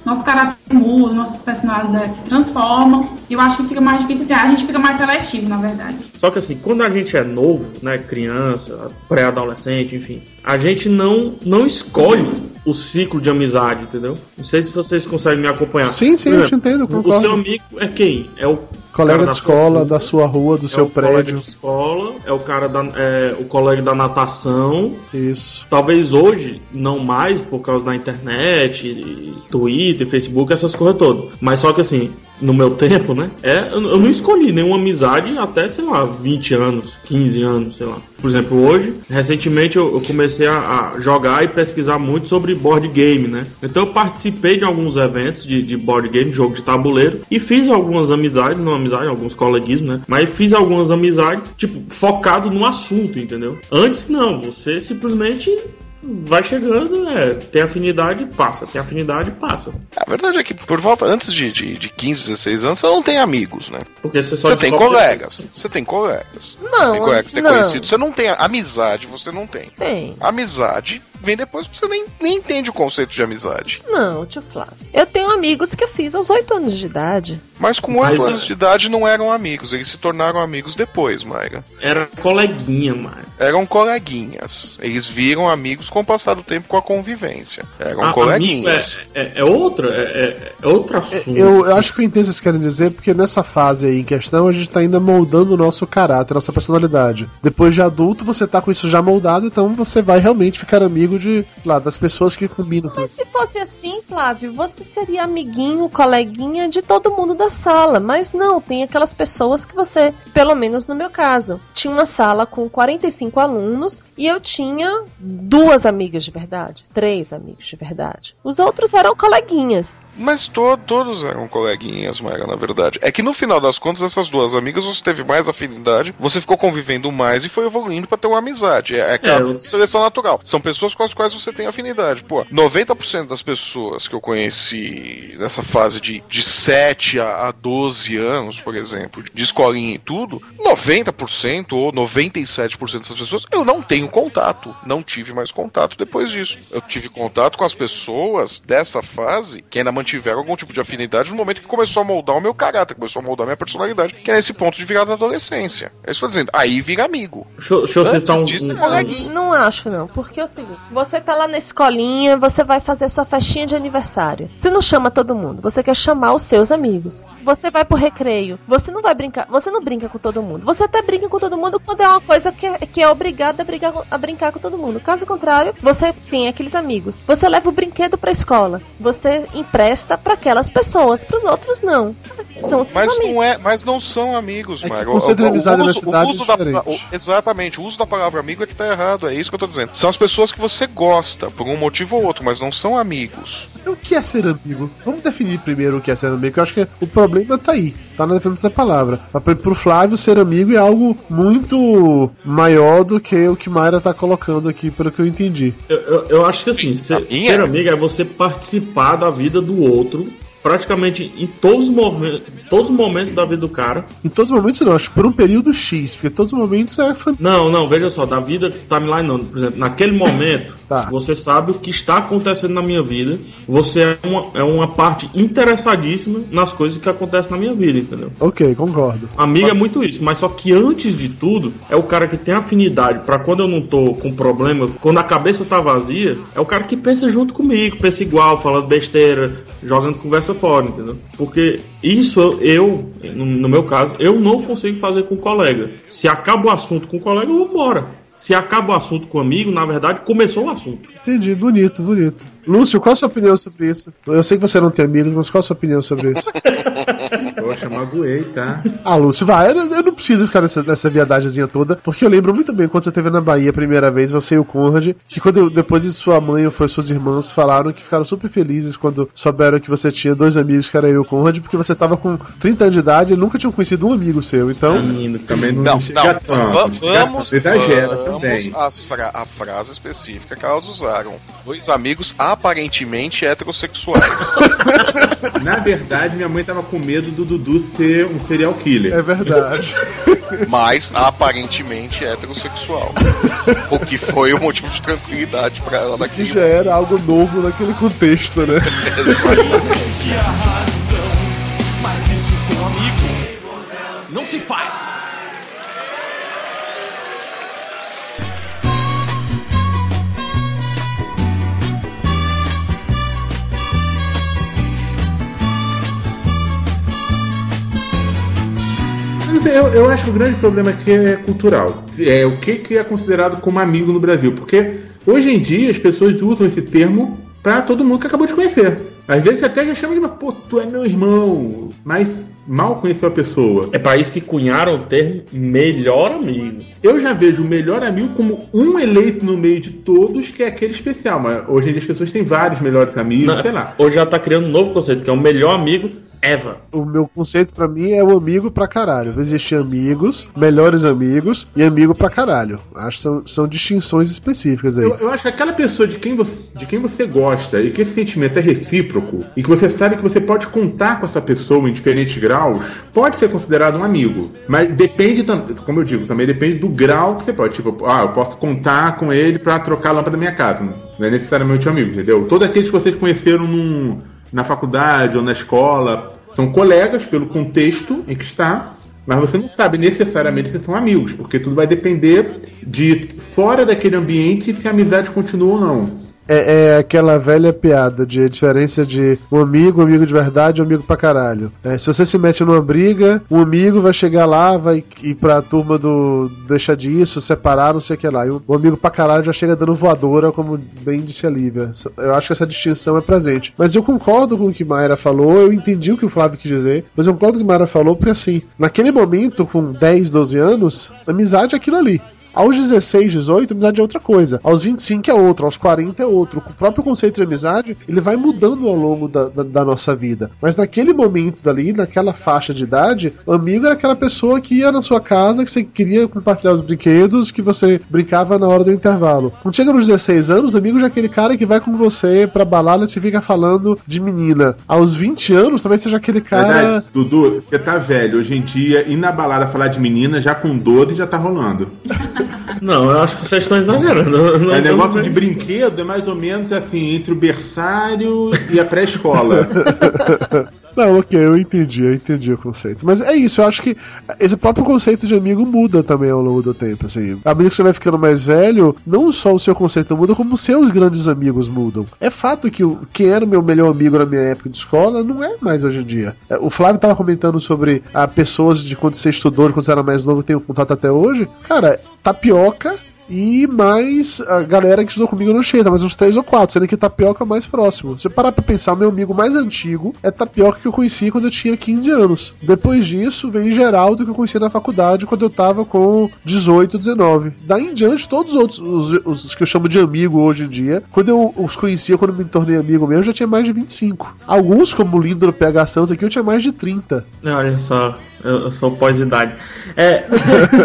Nosso caráter muda, nossa personalidade se transforma. E eu acho que fica mais difícil, assim, a gente fica mais seletivo, na verdade. Só que assim, quando a gente é novo, né, criança, pré-adolescente, enfim, a gente não não escolhe o ciclo de amizade, entendeu? Não sei se vocês conseguem me acompanhar. Sim, sim, Por eu te entendo, O concordo. seu amigo é quem? É o Colega de da sua escola, rua, da sua rua, do é seu o colega prédio. de escola, é o cara da é, o colega da natação. Isso. Talvez hoje não mais por causa da internet, Twitter, Facebook, essas coisas todas. Mas só que assim, no meu tempo, né? É, eu, não escolhi nenhuma amizade até, sei lá, 20 anos, 15 anos, sei lá. Por exemplo, hoje, recentemente eu, eu comecei a, a jogar e pesquisar muito sobre board game, né? Então eu participei de alguns eventos de, de board game, jogo de tabuleiro, e fiz algumas amizades, não amizade, alguns coleguismos, né? Mas fiz algumas amizades, tipo, focado no assunto, entendeu? Antes não, você simplesmente vai chegando, é, tem afinidade, passa, tem afinidade, passa. A verdade é que por volta, antes de, de, de 15, 16 anos, você não tem amigos, né? Porque você só Você tem colegas. Você tem colegas. Não, tem colegas, tem não. conhecidos. Você não tem amizade, você não tem. Tem. Amizade vem depois porque você nem, nem entende o conceito de amizade. Não, tio Flávio. Eu tenho amigos que eu fiz aos 8 anos de idade. Mas com 8 Mas, anos é. de idade não eram amigos, eles se tornaram amigos depois, Mayra. Era coleguinha, mano. Eram coleguinhas. Eles viram amigos com o passar do tempo com a convivência. Eram A- amigo coleguinhas. É, é, é outra, é, é- é outro assunto. Eu, eu acho que eu entendo o que vocês querem dizer, porque nessa fase aí em questão a gente tá ainda moldando o nosso caráter, a nossa personalidade. Depois de adulto, você tá com isso já moldado, então você vai realmente ficar amigo de, sei lá, das pessoas que combinam com Mas se fosse assim, Flávio, você seria amiguinho, coleguinha de todo mundo da sala. Mas não, tem aquelas pessoas que você, pelo menos no meu caso, tinha uma sala com 45 alunos e eu tinha duas amigas de verdade, três amigos de verdade. Os outros eram coleguinhas. Mas to- todos eram coleguinhas, Mayra, na verdade. É que no final das contas, essas duas amigas você teve mais afinidade, você ficou convivendo mais e foi evoluindo pra ter uma amizade. É, é aquela É, seleção natural. São pessoas com as quais você tem afinidade. Pô, 90% das pessoas que eu conheci nessa fase de, de 7 a, a 12 anos, por exemplo, de escolinha e tudo, 90% ou 97% dessas pessoas eu não tenho contato. Não tive mais contato depois disso. Eu tive contato com as pessoas dessa fase que ainda mantiveram algum tipo de afinidade no momento que começou a moldar o meu caráter, começou a moldar a minha personalidade, que é esse ponto de virada da adolescência. É isso que eu tô dizendo. Aí vira amigo. Deixa, deixa eu citar um. disso, é um-. Não acho, não. Porque é o seguinte: você tá lá na escolinha, você vai fazer sua festinha de aniversário. Você não chama todo mundo, você quer chamar os seus amigos. Você vai pro recreio, você não vai brincar, você não brinca com todo mundo. Você até brinca com todo mundo quando é uma coisa que é, que é obrigada a, brigar, a brincar com todo mundo. Caso contrário, você tem aqueles amigos. Você leva o brinquedo pra escola, você empresta pra aquelas pessoas, pros outros não. São seus Mas amigos. não, é, mas não são amigos, É Mago. o conceito de amizade na cidade é da, diferente. o- exatamente, o uso da palavra amigo é que tá errado, é isso que eu tô dizendo. São as pessoas que você gosta, por um motivo ou outro, mas não são amigos. O que é ser amigo? Vamos definir primeiro o que é ser amigo, que eu acho que o problema tá aí, tá na defesa dessa palavra. Mas Pro Flávio, ser amigo é algo muito maior do que o que Mayra tá colocando aqui, pelo que eu entendi. Eu, eu- eu acho que assim, ser, ser amigo é você participar da vida do outro, praticamente em todos os, momen- todos os momentos da vida do cara. Em todos os momentos não, acho que por um período X, porque todos os momentos é Não, não, veja só, da vida timeline não. Por exemplo, naquele momento, Tá. você sabe o que está acontecendo na minha vida. Você é uma, é uma parte interessadíssima nas coisas que acontecem na minha vida, entendeu? Ok, concordo. Amigo é muito isso, mas só que antes de tudo, é o cara que tem afinidade pra quando eu não tô com problema, quando a cabeça tá vazia, é o cara que pensa junto comigo, pensa igual, falando besteira, jogando conversa fora, entendeu? Porque isso eu, no, meu caso, eu não consigo fazer com colega. Se acaba o assunto com o colega, eu vou embora. Se acaba o assunto com o amigo, na verdade, começou o assunto. Entendi, bonito, bonito. Lúcio, qual a sua opinião sobre isso? Eu sei que você não tem amigos, mas qual a sua opinião sobre isso? Poxa, magoei, tá? Ah, Lúcio, vai, eu, eu não preciso ficar nessa, nessa viadagemzinha toda, porque eu lembro muito bem quando você esteve na Bahia a primeira vez, você e o Conrad, que quando eu- depois de sua mãe ou foi suas irmãs falaram que ficaram super felizes quando souberam que você tinha dois amigos, que era eu e o Conrad, porque você tava com 30 anos de idade e nunca tinham conhecido um amigo seu, então... Menino, Também não, Não, não, vamos, exagera vamos também. as fra- a frase específica que elas usaram. Dois amigos aparentemente heterossexuais. Na verdade, minha mãe tava com medo do Dudu ser um serial killer. É verdade. mas aparentemente heterossexual. o que foi o motivo de tranquilidade pra ela que naquele já era algo novo naquele contexto, né? Amigo não se faz. Eu Eu, acho que o grande problema aqui é cultural. É o que, que é considerado como amigo no Brasil. Porque hoje em dia as pessoas usam esse termo pra todo mundo que acabou de conhecer. Às vezes até já chama de, mas, pô, tu é meu irmão, mas mal conheceu a pessoa. É para isso que cunharam o termo melhor amigo. Eu já vejo o melhor amigo como um eleito no meio de todos, que é aquele especial. Mas hoje em dia as pessoas têm vários melhores amigos, Não, sei lá. Hoje já tá criando um novo conceito, que é o melhor amigo Eva. O meu conceito pra mim é o amigo pra caralho. Existem amigos, melhores amigos e amigo pra caralho. Acho que são, são distinções específicas aí. Eu, eu acho que aquela pessoa de quem, você, de quem você gosta e que esse sentimento é recíproco e que você sabe que você pode contar com essa pessoa em diferentes graus, pode ser considerado um amigo. Mas depende, como eu digo, também depende do grau que você pode. Tipo, ah, eu posso contar com ele pra trocar a lâmpada da minha casa. Não é necessariamente um amigo, entendeu? Todos aqueles que vocês conheceram num- na faculdade ou na escola são colegas pelo contexto em que está. Mas você não sabe necessariamente se são amigos, porque tudo vai depender de fora daquele ambiente se a amizade continua ou não. É, é aquela velha piada de diferença de um amigo, um amigo de verdade um amigo pra caralho. É, se você se mete numa briga, um amigo vai chegar lá, vai ir pra turma do deixa disso, separar, não sei o que lá. E o o amigo pra caralho já chega dando voadora, como bem disse a Lívia. Eu acho que essa distinção é presente. Mas eu concordo com o que Mayra falou, eu entendi o que o Flávio quis dizer, mas eu concordo com o que Mayra falou, porque assim, naquele momento, com 10, 12 anos, amizade é aquilo ali. Aos 16, 18, amizade é outra coisa. Aos 25 é outra, aos 40 é outro. O próprio conceito de amizade, ele vai mudando ao longo da, da, da nossa vida. Mas naquele momento dali, naquela faixa de idade, o amigo era aquela pessoa que ia na sua casa, que você queria compartilhar os brinquedos, que você brincava na hora do intervalo. Quando chega nos 16 anos, o amigo já é aquele cara que vai com você pra balada e você fica falando de menina. Aos 20 anos, talvez seja aquele cara... Verdade, Dudu, você tá velho. Hoje em dia, ir na balada falar de menina, já com 12 já tá rolando. Não, eu acho que vocês estão exagerando. Eu não- é negócio de brinquedo, é mais ou menos assim, entre o berçário e a pré-escola. Não, ok, eu entendi, eu entendi o conceito. Mas é isso, eu acho que esse próprio conceito de amigo muda também ao longo do tempo, assim. À medida que você vai ficando mais velho, não só o seu conceito muda, como os seus grandes amigos mudam. É fato que o, quem era o meu melhor amigo na minha época de escola não é mais hoje em dia. É, O Flávio tava comentando sobre ah, pessoas de quando você estudou, de quando você era mais novo, tem um contato até hoje. Cara, tapioca e mais a galera que estudou comigo no Xeta, mais uns três ou quatro, sendo que Tapioca é mais próximo. Se eu parar pra pensar, meu amigo mais antigo é Tapioca que eu conheci quando eu tinha 15 anos. Depois disso, vem Geraldo que eu conheci na faculdade quando eu tava com 18, 19. Daí em diante, todos os outros, os, os que eu chamo de amigo hoje em dia, quando eu os conhecia, quando me tornei amigo mesmo, eu já tinha mais de 25. Alguns, como o Lindo no PH Santos aqui, eu tinha mais de 30. Olha só, eu, eu sou pós-idade. É,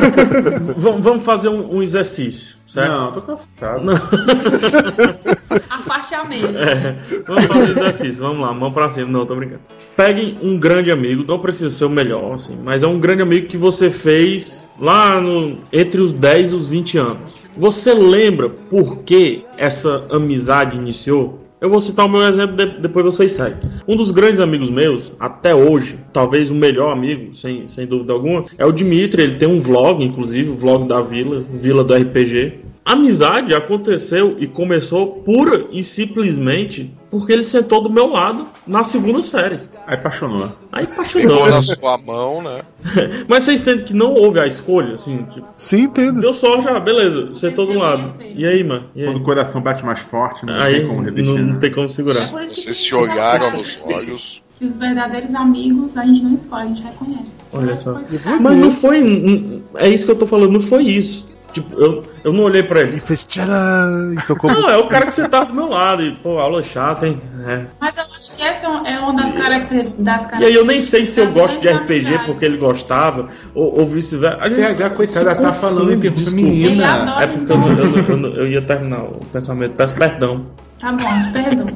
vamos, vamos fazer um, um exercício, certo? Não, tô cansado. Afaste a mesa. É, vamos fazer um exercício, vamos lá, mão pra cima. Não, tô brincando. Peguem um grande amigo, não precisa ser o melhor, assim, mas é um grande amigo que você fez lá no, entre os 10 e os 20 anos. Você lembra por que essa amizade iniciou? Eu vou citar o meu exemplo, de- depois vocês seguem. Um dos grandes amigos meus, até hoje, talvez o melhor amigo, sem, sem dúvida alguma, é o Dimitri. Ele tem um vlog, inclusive, o vlog da Vila, Vila do RPG. Amizade aconteceu e começou pura e simplesmente porque ele sentou do meu lado na segunda série. Aí apaixonou. Aí Pegou apaixonou. na sua mão, né? Mas vocês entendem que não houve a escolha, assim, tipo, Sim, entendo. deu sorte, ah, beleza, sentou do lado. E aí, mano? E Quando aí? o coração bate mais forte, não Aí tem como resistir. não, né? não tem como segurar. Vocês se olharam nos olhos. que os verdadeiros amigos a gente não escolhe, a gente reconhece. Olha só. Mas não foi. É isso que eu tô falando, não foi isso. Tipo, eu, eu não olhei pra Ele ele. fez tcharam e tocou Não, é o cara que você tá do meu lado. E, pô, aula chata, hein? É. Mas eu acho que essa é uma das características. E aí eu nem sei se eu das gosto de RPG porque ele gostava, ou, ou vice-versa. A gente PH, coitada, tá falando em termos. Ele menina. É porque eu, eu, eu, ia terminar o pensamento. Peço perdão. Tá bom, perdão.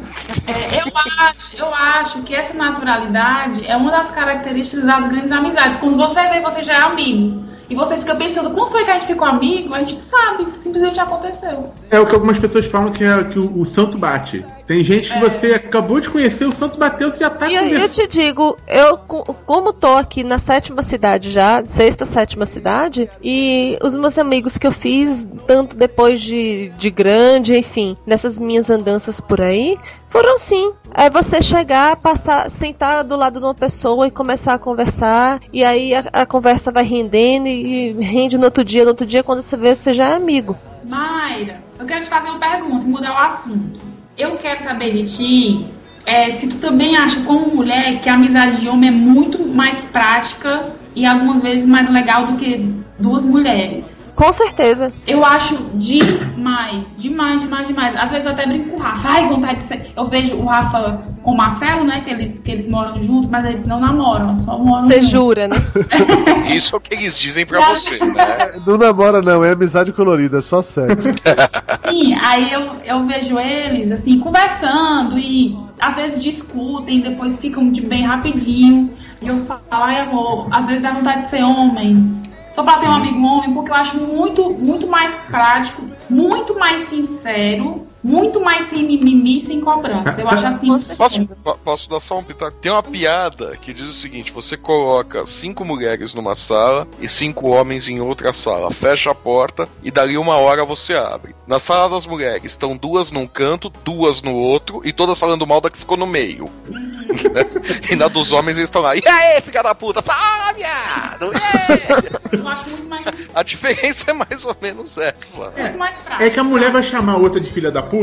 É, eu, acho, eu acho que essa naturalidade é uma das características das grandes amizades. Quando você vê, você já é amigo. E você fica pensando, como foi que a gente ficou amigo? A gente não sabe, simplesmente aconteceu. É o que algumas pessoas falam que, é, que o, o santo bate. Tem gente que você acabou de conhecer, o santo você já tá E aí eu te digo, eu co- como tô aqui na sétima cidade já, sexta, sétima cidade, e os meus amigos que eu fiz, tanto depois de, de grande, enfim, nessas minhas andanças por aí, foram assim. É você chegar, passar, sentar do lado de uma pessoa e começar a conversar, e aí a, a conversa vai rendendo e, e rende no outro dia, no outro dia, quando você vê, você já é amigo. Mayra, eu quero te fazer uma pergunta, mudar o assunto. Eu quero saber de ti é, se tu também acha, como mulher, que a amizade de homem é muito mais prática e algumas vezes mais legal do que duas mulheres. Com certeza. Eu acho demais, demais, demais, demais. Às vezes eu até brinco com o Rafa. Ai, vontade de ser. Eu vejo o Rafa com o Marcelo, né? Que eles, que eles moram juntos, mas eles não namoram, só moram Você jura, né? Isso é o que eles dizem pra você, né? Não namora, não, é amizade colorida, é só sexo. Sim, aí eu, eu vejo eles, assim, conversando e às vezes discutem, depois ficam de bem rapidinho. E eu falo, ai amor, às vezes dá vontade de ser homem. Só pra ter um amigo homem, porque eu acho muito, muito mais prático, muito mais sincero, muito mais sem mimimi, sem cobrança. Eu acho assim. Posso, po- posso dar só um pitaco? Tem uma piada que diz o seguinte: você coloca cinco mulheres numa sala e cinco homens em outra sala, fecha a porta e dali uma hora você abre. Na sala das mulheres estão duas num canto, duas no outro e todas falando mal da que ficou no meio. e na dos homens eles estão lá. E aí, filha da puta? Fala, viado! Eu acho muito mais, A diferença é mais ou menos essa. prático. É que a mulher vai chamar a outra de filha da puta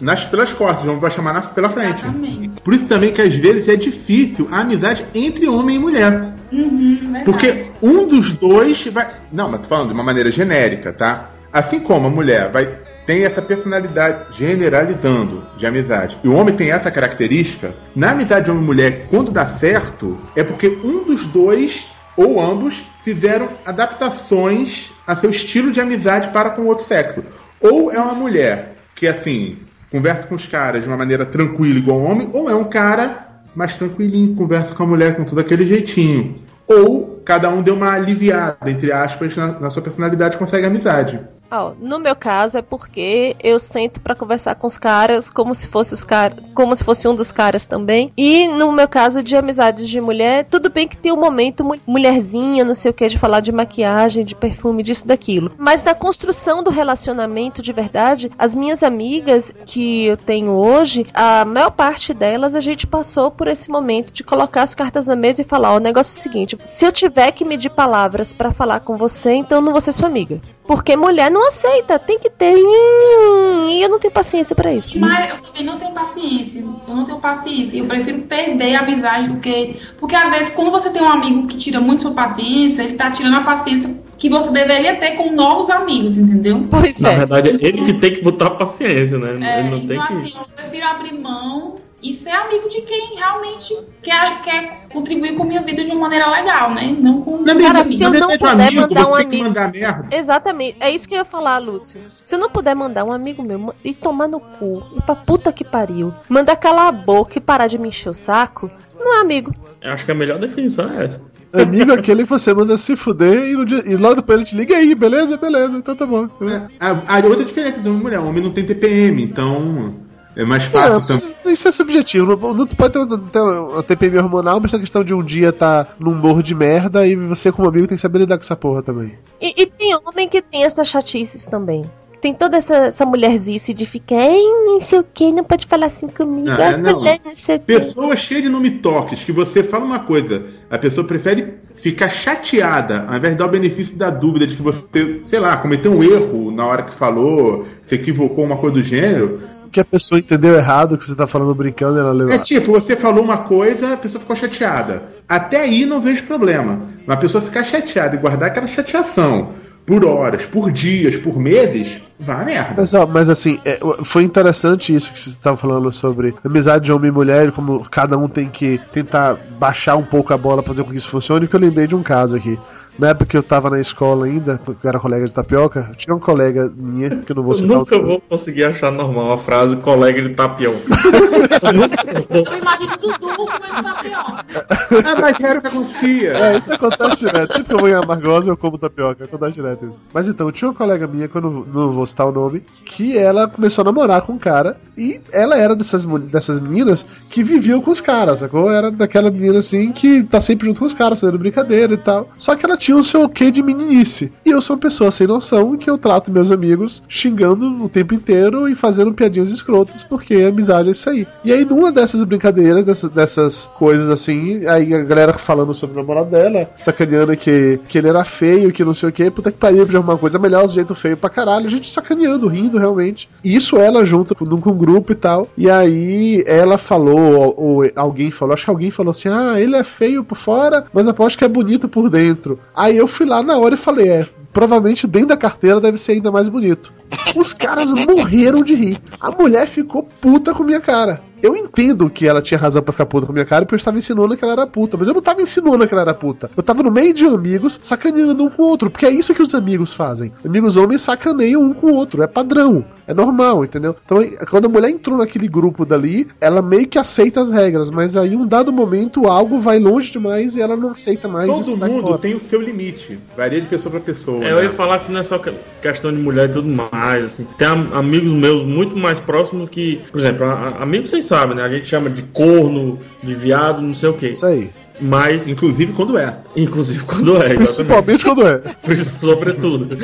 nas, pelas costas, não vai chamar na, pela frente. Exatamente. Por isso também que às vezes é difícil a amizade entre homem e mulher. Uhum. Porque um dos dois vai. Não, mas tô falando de uma maneira genérica, tá? Assim como a mulher vai tem essa personalidade generalizando de amizade. E o homem tem essa característica. Na amizade homem e mulher, quando dá certo, é porque um dos dois ou ambos fizeram adaptações a seu estilo de amizade para com o outro sexo. Ou é uma mulher que assim conversa com os caras de uma maneira tranquila igual homem, ou é um cara mais tranquilinho, conversa com a mulher com todo aquele jeitinho. Ou cada um deu uma aliviada, entre aspas, na, na sua personalidade consegue amizade. Ó, no meu caso é porque eu sento pra conversar com os caras como se fosse os caras, como se fosse um dos caras também. E no meu caso de amizades de mulher, tudo bem que tem um momento mu- mulherzinha, não sei o que, de falar de maquiagem, de perfume, disso daquilo. Mas na construção do relacionamento de verdade, as minhas amigas que eu tenho hoje, a maior parte delas a gente passou por esse momento de colocar as cartas na mesa e falar, ó, o negócio é o seguinte, se eu tiver que medir palavras pra falar com você, então não vou ser sua amiga. Porque mulher não aceita, tem que ter. hum, E eu não tenho paciência pra isso. Mas eu também não tenho paciência. Eu não tenho paciência. Eu prefiro perder a amizade do que. Porque às vezes, quando você tem um amigo que tira muito sua paciência, ele tá tirando a paciência que você deveria ter com novos amigos, entendeu? Pois Na é. verdade, é ele que tem que botar paciência, né? É, ele não tem então, que. assim, eu prefiro abrir mão e ser amigo de quem realmente quer, quer contribuir com a minha vida de uma maneira legal, né? Não com. Na Cara, se eu não puder amigo, mandar você um amigo- mandar merda. Exatamente, é isso que eu ia falar, Lúcio. Se eu não puder mandar um amigo meu e tomar no cu, e pra puta que pariu, mandar calar a boca e parar de me encher o saco, não é amigo. Eu acho que a melhor definição é essa. Amigo é aquele que você manda se fuder e, no dia- e logo depois ele te liga aí, beleza? Beleza, então tá bom. A, a outra diferença de uma mulher, o homem não tem TPM, então é mais fácil É, também. isso é subjetivo. Não, não pode ter, ter uma TPM hormonal, mas é questão de um dia tá num morro de merda e você, como amigo, tem que saber lidar com essa porra também. E, e tem homem que tem essas chatices também. Tem toda essa, essa mulherzice de ficar, ai, não sei o que, não pode falar assim comigo, Ah, ai, não. mulher, não sei o que. Pessoa cheia de nome toques, que você fala uma coisa, a pessoa prefere ficar chateada, ao invés de dar o benefício da dúvida de que você, sei lá, cometeu um erro na hora que falou, se equivocou, uma coisa do gênero. Que a pessoa entendeu errado o que você tá falando brincando ela levou. É tipo, você falou uma coisa, a pessoa ficou chateada. Até aí não vejo problema. Mas a pessoa ficar chateada e guardar aquela chateação por horas, por dias, por meses, vá a merda. Mas, ó, mas assim, é, foi interessante isso que você estava falando sobre amizade de homem e mulher, como cada um tem que tentar baixar um pouco a bola pra fazer com que isso funcione, que eu lembrei de um caso aqui. Na época que eu tava na escola ainda, eu era colega de tapioca, eu tinha uma colega minha, que eu não vou Eu citar o nunca vou conseguir achar normal a frase colega de tapioca. Eu imagino o Dudu comendo tapioca. Ah, mas era o que acontecia. É, isso acontece direto. Sempre que eu vou em Amargosa, eu como tapioca. Acontece direto isso. Mas então, tinha uma colega minha, que eu não, não vou citar o nome, que ela começou a namorar com um cara. E ela era dessas, dessas meninas que viviam com os caras, sacou? Era daquela menina assim que tá sempre junto com os caras, fazendo brincadeira e tal. Só que ela tinha o seu quê de meninice. E eu sou uma pessoa sem noção que eu trato meus amigos xingando o tempo inteiro e fazendo piadinhas escrotas, porque amizade é isso aí. E aí, numa dessas brincadeiras, dessas, dessas coisas assim, aí a galera falando sobre o namorado dela, sacaneando que, que ele era feio, que não sei o que, puta que pariu, de alguma coisa melhor, do jeito feio pra caralho, a gente sacaneando, rindo realmente. E isso ela junto com, com um grupo e tal. E aí ela falou, ou, ou alguém falou, acho que alguém falou assim: ah, ele é feio por fora, mas aposto que é bonito por dentro. Aí eu fui lá na hora e falei: é, provavelmente dentro da carteira deve ser ainda mais bonito. Os caras morreram de rir. A mulher ficou puta com minha cara. Eu entendo que ela tinha razão pra ficar puta com a minha cara, porque eu estava ensinando que ela era puta. Mas eu não tava ensinando que ela era puta. Eu tava no meio de amigos sacaneando um com o outro. Porque é isso que os amigos fazem. Amigos homens sacaneiam um com o outro. É padrão. É normal, entendeu? Então, quando a mulher entrou naquele grupo dali, ela meio que aceita as regras. Mas aí, um dado momento, algo vai longe demais e ela não aceita mais. Todo mundo fora. tem o seu limite. Varia de pessoa pra pessoa. É, eu né? ia falar que não é só que- questão de mulher e tudo mais, assim. Tem am- amigos meus muito mais próximos que, por exemplo, amigos vocês sabem, né? A gente chama de corno, de viado, não sei o que. Isso aí. Mas, Inclusive quando é. inclusive quando é, exatamente. Principalmente quando é. Sobretudo.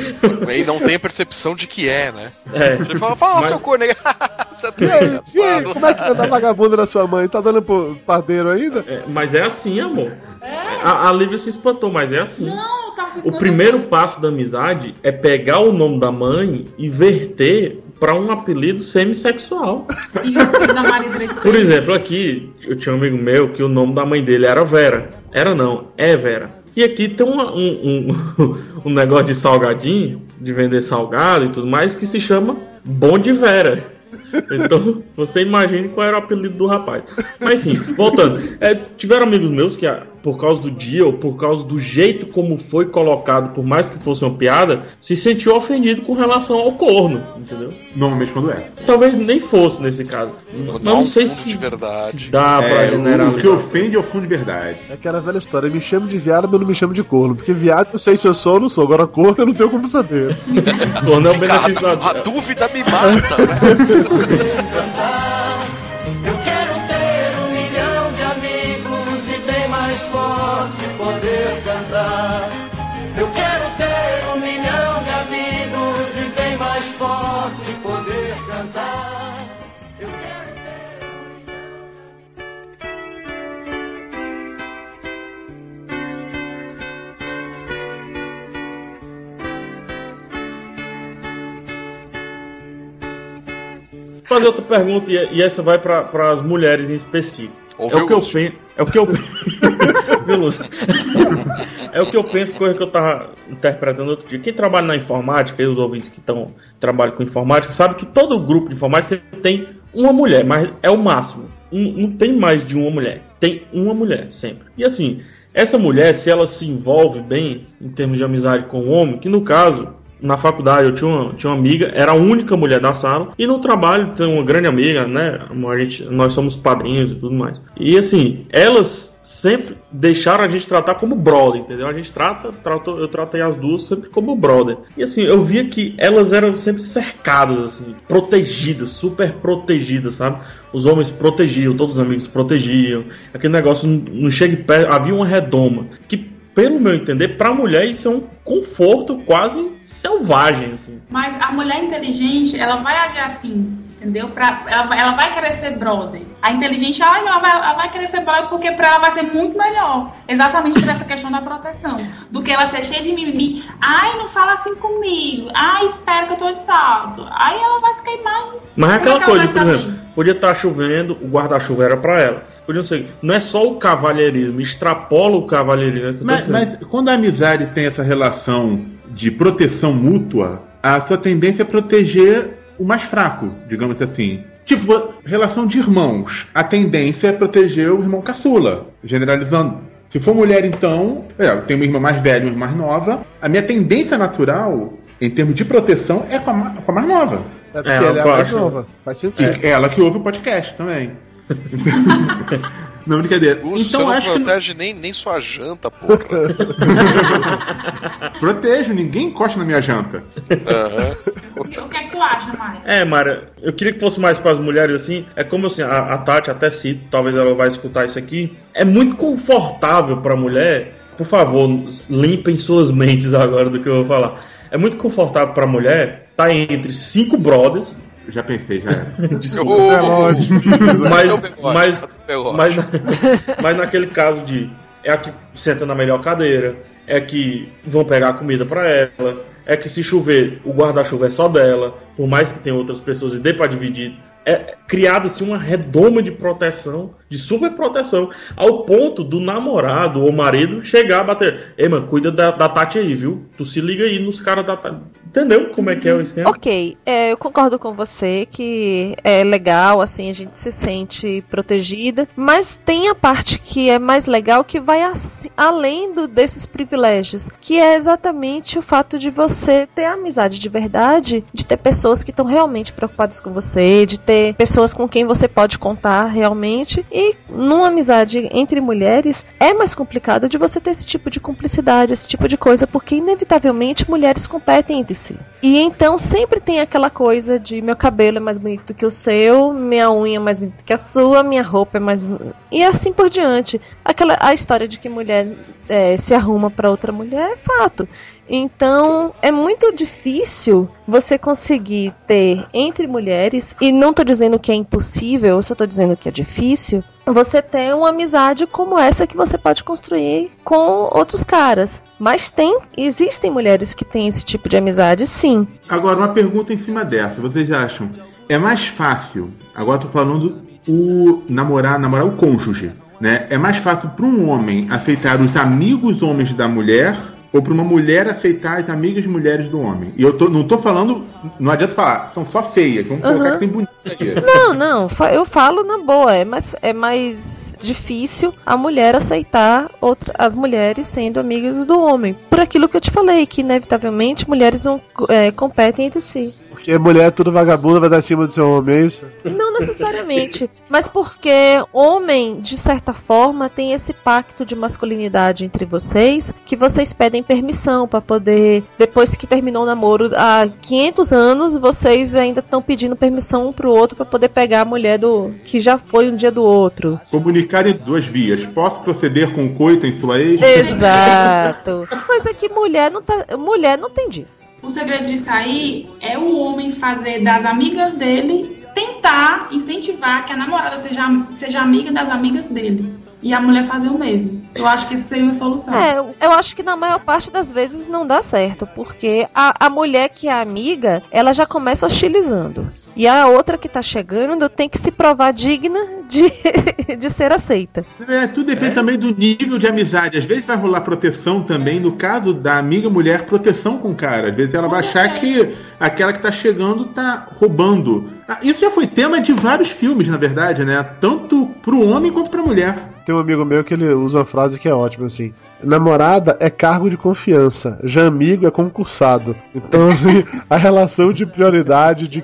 E não tem a percepção de que é, né? É. Você fala, fala Mas- seu corno aí. Você tá E aí, como é que anda a vagabunda da sua mãe? Tá dando pro padeiro ainda? É, mas é assim, amor. A, a Lívia se espantou, mas é assim. Não, eu tava O primeiro passo da amizade é pegar o nome da mãe e verter pra um apelido semissexual. E Por exemplo, aqui eu tinha um amigo meu que o nome da mãe dele era Vera. Era não, é Vera. E aqui tem uma- um, um, um negócio de salgadinho, de vender salgado e tudo mais, que se chama Bom de Vera. Então, você imagine qual era o apelido do rapaz. Mas enfim, voltando. É, tiveram amigos meus que, por causa do dia ou por causa do jeito como foi colocado, por mais que fosse uma piada, se sentiu ofendido com relação ao corno, entendeu? Normalmente quando é. Talvez nem fosse nesse caso. Não, não sei fundo se, de verdade. se dá pra É, o, o generalizar. que ofende é o fundo de verdade. É aquela velha história, me chamo de viado, mas não me chamo de corno. Porque viado eu sei se eu sou ou não sou. Agora corno eu não tenho como saber. Corno é um beneficiador. a dúvida me mata, né? fazer outra pergunta e, e essa vai para as mulheres em específico. Ouviu, é o que eu penso. É o que eu Lúcio? É o que eu penso, coisa que eu tava interpretando outro dia. Quem trabalha na informática, e os ouvintes que estão trabalham com informática, sabe que todo grupo de informática tem uma mulher, mas é o máximo. Um- não tem mais de uma mulher. Tem uma mulher, sempre. E assim, essa mulher, se ela se envolve bem em termos de amizade com o homem, que no caso, na faculdade eu tinha uma, tinha uma amiga, era a única mulher da sala, e no trabalho tem uma grande amiga, né? A gente, nós somos padrinhos e tudo mais. E assim, elas sempre deixaram a gente tratar como brother, entendeu? A gente trata, eu tratei as duas sempre como brother. E assim, eu via que elas eram sempre cercadas, assim, protegidas, super protegidas, sabe? Os homens protegiam, todos os amigos protegiam. Aquele negócio não, não chega perto, havia uma redoma. Que, pelo meu entender, pra mulher isso é um conforto quase selvagem, assim. Mas a mulher inteligente, ela vai agir assim, entendeu? Pra, ela, vai- ela vai querer ser brother. A inteligente, não, ela, vai, ela vai querer ser brother porque pra ela vai ser muito melhor. Exatamente por essa questão da proteção. Do que ela ser cheia de mimimi. Ai, não fala assim comigo. Ai, espera que eu tô de salto. Aí ela vai se queimar. Mas é Como aquela que ela coisa, por exemplo, podia estar chovendo, o guarda-chuva era pra ela. Podia ser, não é só o cavalheirismo, extrapola o cavalheirismo. é Mas, mas quando a amizade tem essa relação de proteção mútua, a sua tendência é proteger o mais fraco, digamos assim. Tipo, relação de irmãos. A tendência é proteger o irmão caçula, generalizando. Se for mulher, então, é, eu tenho uma irmã mais velha e uma irmã mais nova. A minha tendência natural, em termos de proteção, é com a, com a mais nova. É porque É, ela é mais nova. Faz sentido. é ela que ouve o podcast também. não, brincadeira. Lúcio, então você acho não que. protege nem, nem sua janta, porra. Protejo, ninguém encosta na minha janta. Aham. O que é que tu acha, Maia? É, Mara, eu queria que fosse mais para as mulheres assim. É como assim, a, a Tati até cito, talvez ela vai escutar isso aqui. É muito confortável para mulher. Por favor, limpem suas mentes agora do que eu vou falar. É muito confortável para mulher estar entre cinco brothers. Já pensei, já era. Desculpa. Ô, É mas, mas, mas, mas naquele caso de é a que senta na melhor cadeira, é que vão pegar a comida pra ela, é que se chover, o guarda-chuva é só dela, por mais que tenha outras pessoas e dê pra dividir é criada-se uma redoma de proteção, de super proteção, ao ponto do namorado ou marido chegar a bater. Ei, mano, cuida da, da Tati aí, viu? Tu se liga aí nos caras da Tati. Entendeu como é que é o esquema? Ok, é, eu concordo com você que é legal, assim, a gente se sente protegida, mas tem a parte que é mais legal que vai assim, além do, desses privilégios, que é exatamente o fato de você ter amizade de verdade, de ter pessoas que estão realmente preocupadas com você, de ter pessoas com quem você pode contar realmente, e numa amizade entre mulheres é mais complicado de você ter esse tipo de cumplicidade, esse tipo de coisa, porque inevitavelmente mulheres competem entre si. E então sempre tem aquela coisa de meu cabelo é mais bonito que o seu, minha unha é mais bonita que a sua, minha roupa é mais. E assim por diante. Aquela, a história de que mulher é, se arruma para outra mulher é fato. Então é muito difícil você conseguir ter entre mulheres, e não tô dizendo que é impossível, só tô dizendo que é difícil, você ter uma amizade como essa que você pode construir com outros caras. Mas tem, existem mulheres que têm esse tipo de amizade, sim. Agora, uma pergunta em cima dessa. Vocês acham? É mais fácil, agora tô falando o namorar, namorar o cônjuge, né? É mais fácil para um homem aceitar os amigos homens da mulher ou para uma mulher aceitar as amigas mulheres do homem. E eu tô, não tô falando, não adianta falar, são só feias, vamos colocar Aham. que tem bonita aqui. Não, não, eu falo na boa, é mais, é mais difícil a mulher aceitar outra, as mulheres sendo amigas do homem. Por aquilo que eu te falei, que inevitavelmente mulheres não é, competem entre si. Porque mulher é tudo vagabunda, vai dar cima do seu homem, é isso? Não necessariamente, mas porque homem, de certa forma, tem esse pacto de masculinidade entre vocês, que vocês pedem permissão pra poder, depois que terminou o namoro há 500 anos, vocês ainda estão pedindo permissão um pro outro pra poder pegar a mulher do que já foi um dia do outro. Comunicar em duas vias. Posso proceder com o coito em sua ex? Exato. Coisa que mulher não tá, mulher não tem disso. O segredo disso aí é o homem fazer das amigas dele tentar incentivar que a namorada seja, seja amiga das amigas dele. E a mulher fazer o mesmo. Eu acho que isso seria uma solução. É, eu acho que na maior parte das vezes não dá certo, porque a, a mulher que é amiga, ela já começa hostilizando. E a outra que tá chegando tem que se provar digna de, de ser aceita. É, tudo depende também do nível de amizade. Às vezes vai rolar proteção também. No caso da amiga mulher, proteção com o cara. Às vezes ela vai achar que aquela que tá chegando tá roubando. Ah, Isso já foi tema de vários filmes, na verdade, né? Tanto pro homem quanto pra mulher. Tem um amigo meu que ele usa uma frase que é ótima assim: Namorada é cargo de confiança, já amigo é concursado. Então, assim, a relação de prioridade, de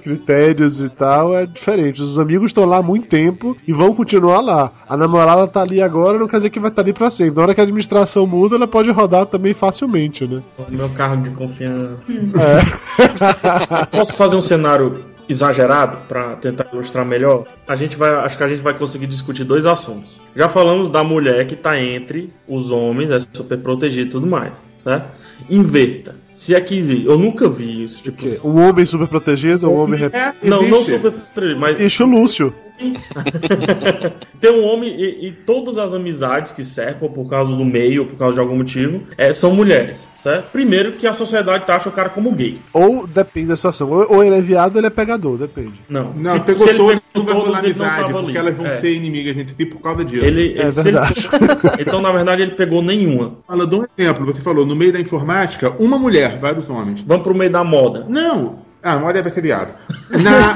e tal é diferente. Os amigos estão lá há muito tempo e vão continuar lá. A namorada tá ali agora, não quer dizer que vai estar ali pra sempre. Na hora que a administração muda, ela pode rodar também facilmente, né? Meu carro de confiança. É. Posso fazer um cenário exagerado para tentar ilustrar melhor? A gente vai, acho que a gente vai conseguir discutir dois assuntos. Já falamos da mulher que tá entre os homens, é super protegida e tudo mais, certo? Inverta. Se é que existe, eu nunca vi isso. Tipo, Um homem super protegido, um homem rep... não, não super protegido, mas Existe o Lúcio. Tem um homem e, e todas as amizades que cercam por causa do meio, por causa de algum motivo, é, são mulheres, certo? Primeiro que a sociedade taxa o cara como gay. Ou depende da situação. Ou, ou ele é viado ou ele é pegador, depende. Não, Não, se, pegou se ele todos, ele não amizade, porque ali. elas vão É. ser inimigas entre si por causa disso. Ele, É ele- ele- verdade. então, na verdade, ele pegou nenhuma. Fala, dou um exemplo. Você falou, no meio da informática, uma mulher, vários homens. Vamos pro meio da moda. Não! Ah, uma deve ser viado. Na...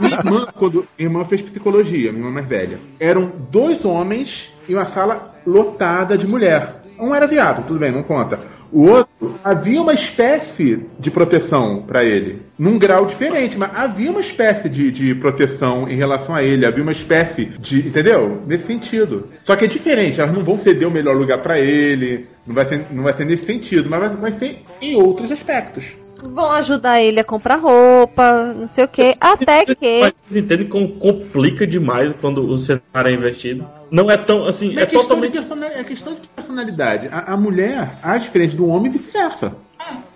minha irmã, quando minha irmã fez psicologia, minha irmã mais velha, eram dois homens e uma sala lotada de mulher. Um era viado, tudo bem, não conta. O outro, havia uma espécie de proteção pra ele. Num grau diferente, mas havia uma espécie de, de proteção em relação a ele. Havia uma espécie de. Entendeu? Nesse sentido. Só que é diferente, elas não vão ceder o melhor lugar pra ele. Não vai ser, não vai ser nesse sentido, mas vai, vai ser em outros aspectos. Vão ajudar ele a comprar roupa, não sei o que, até que. Mas vocês entendem como complica demais quando o cenário é invertido? Não é tão assim, É, é questão totalmente. é questão de personalidade. A, a mulher age diferente do homem e vice-versa.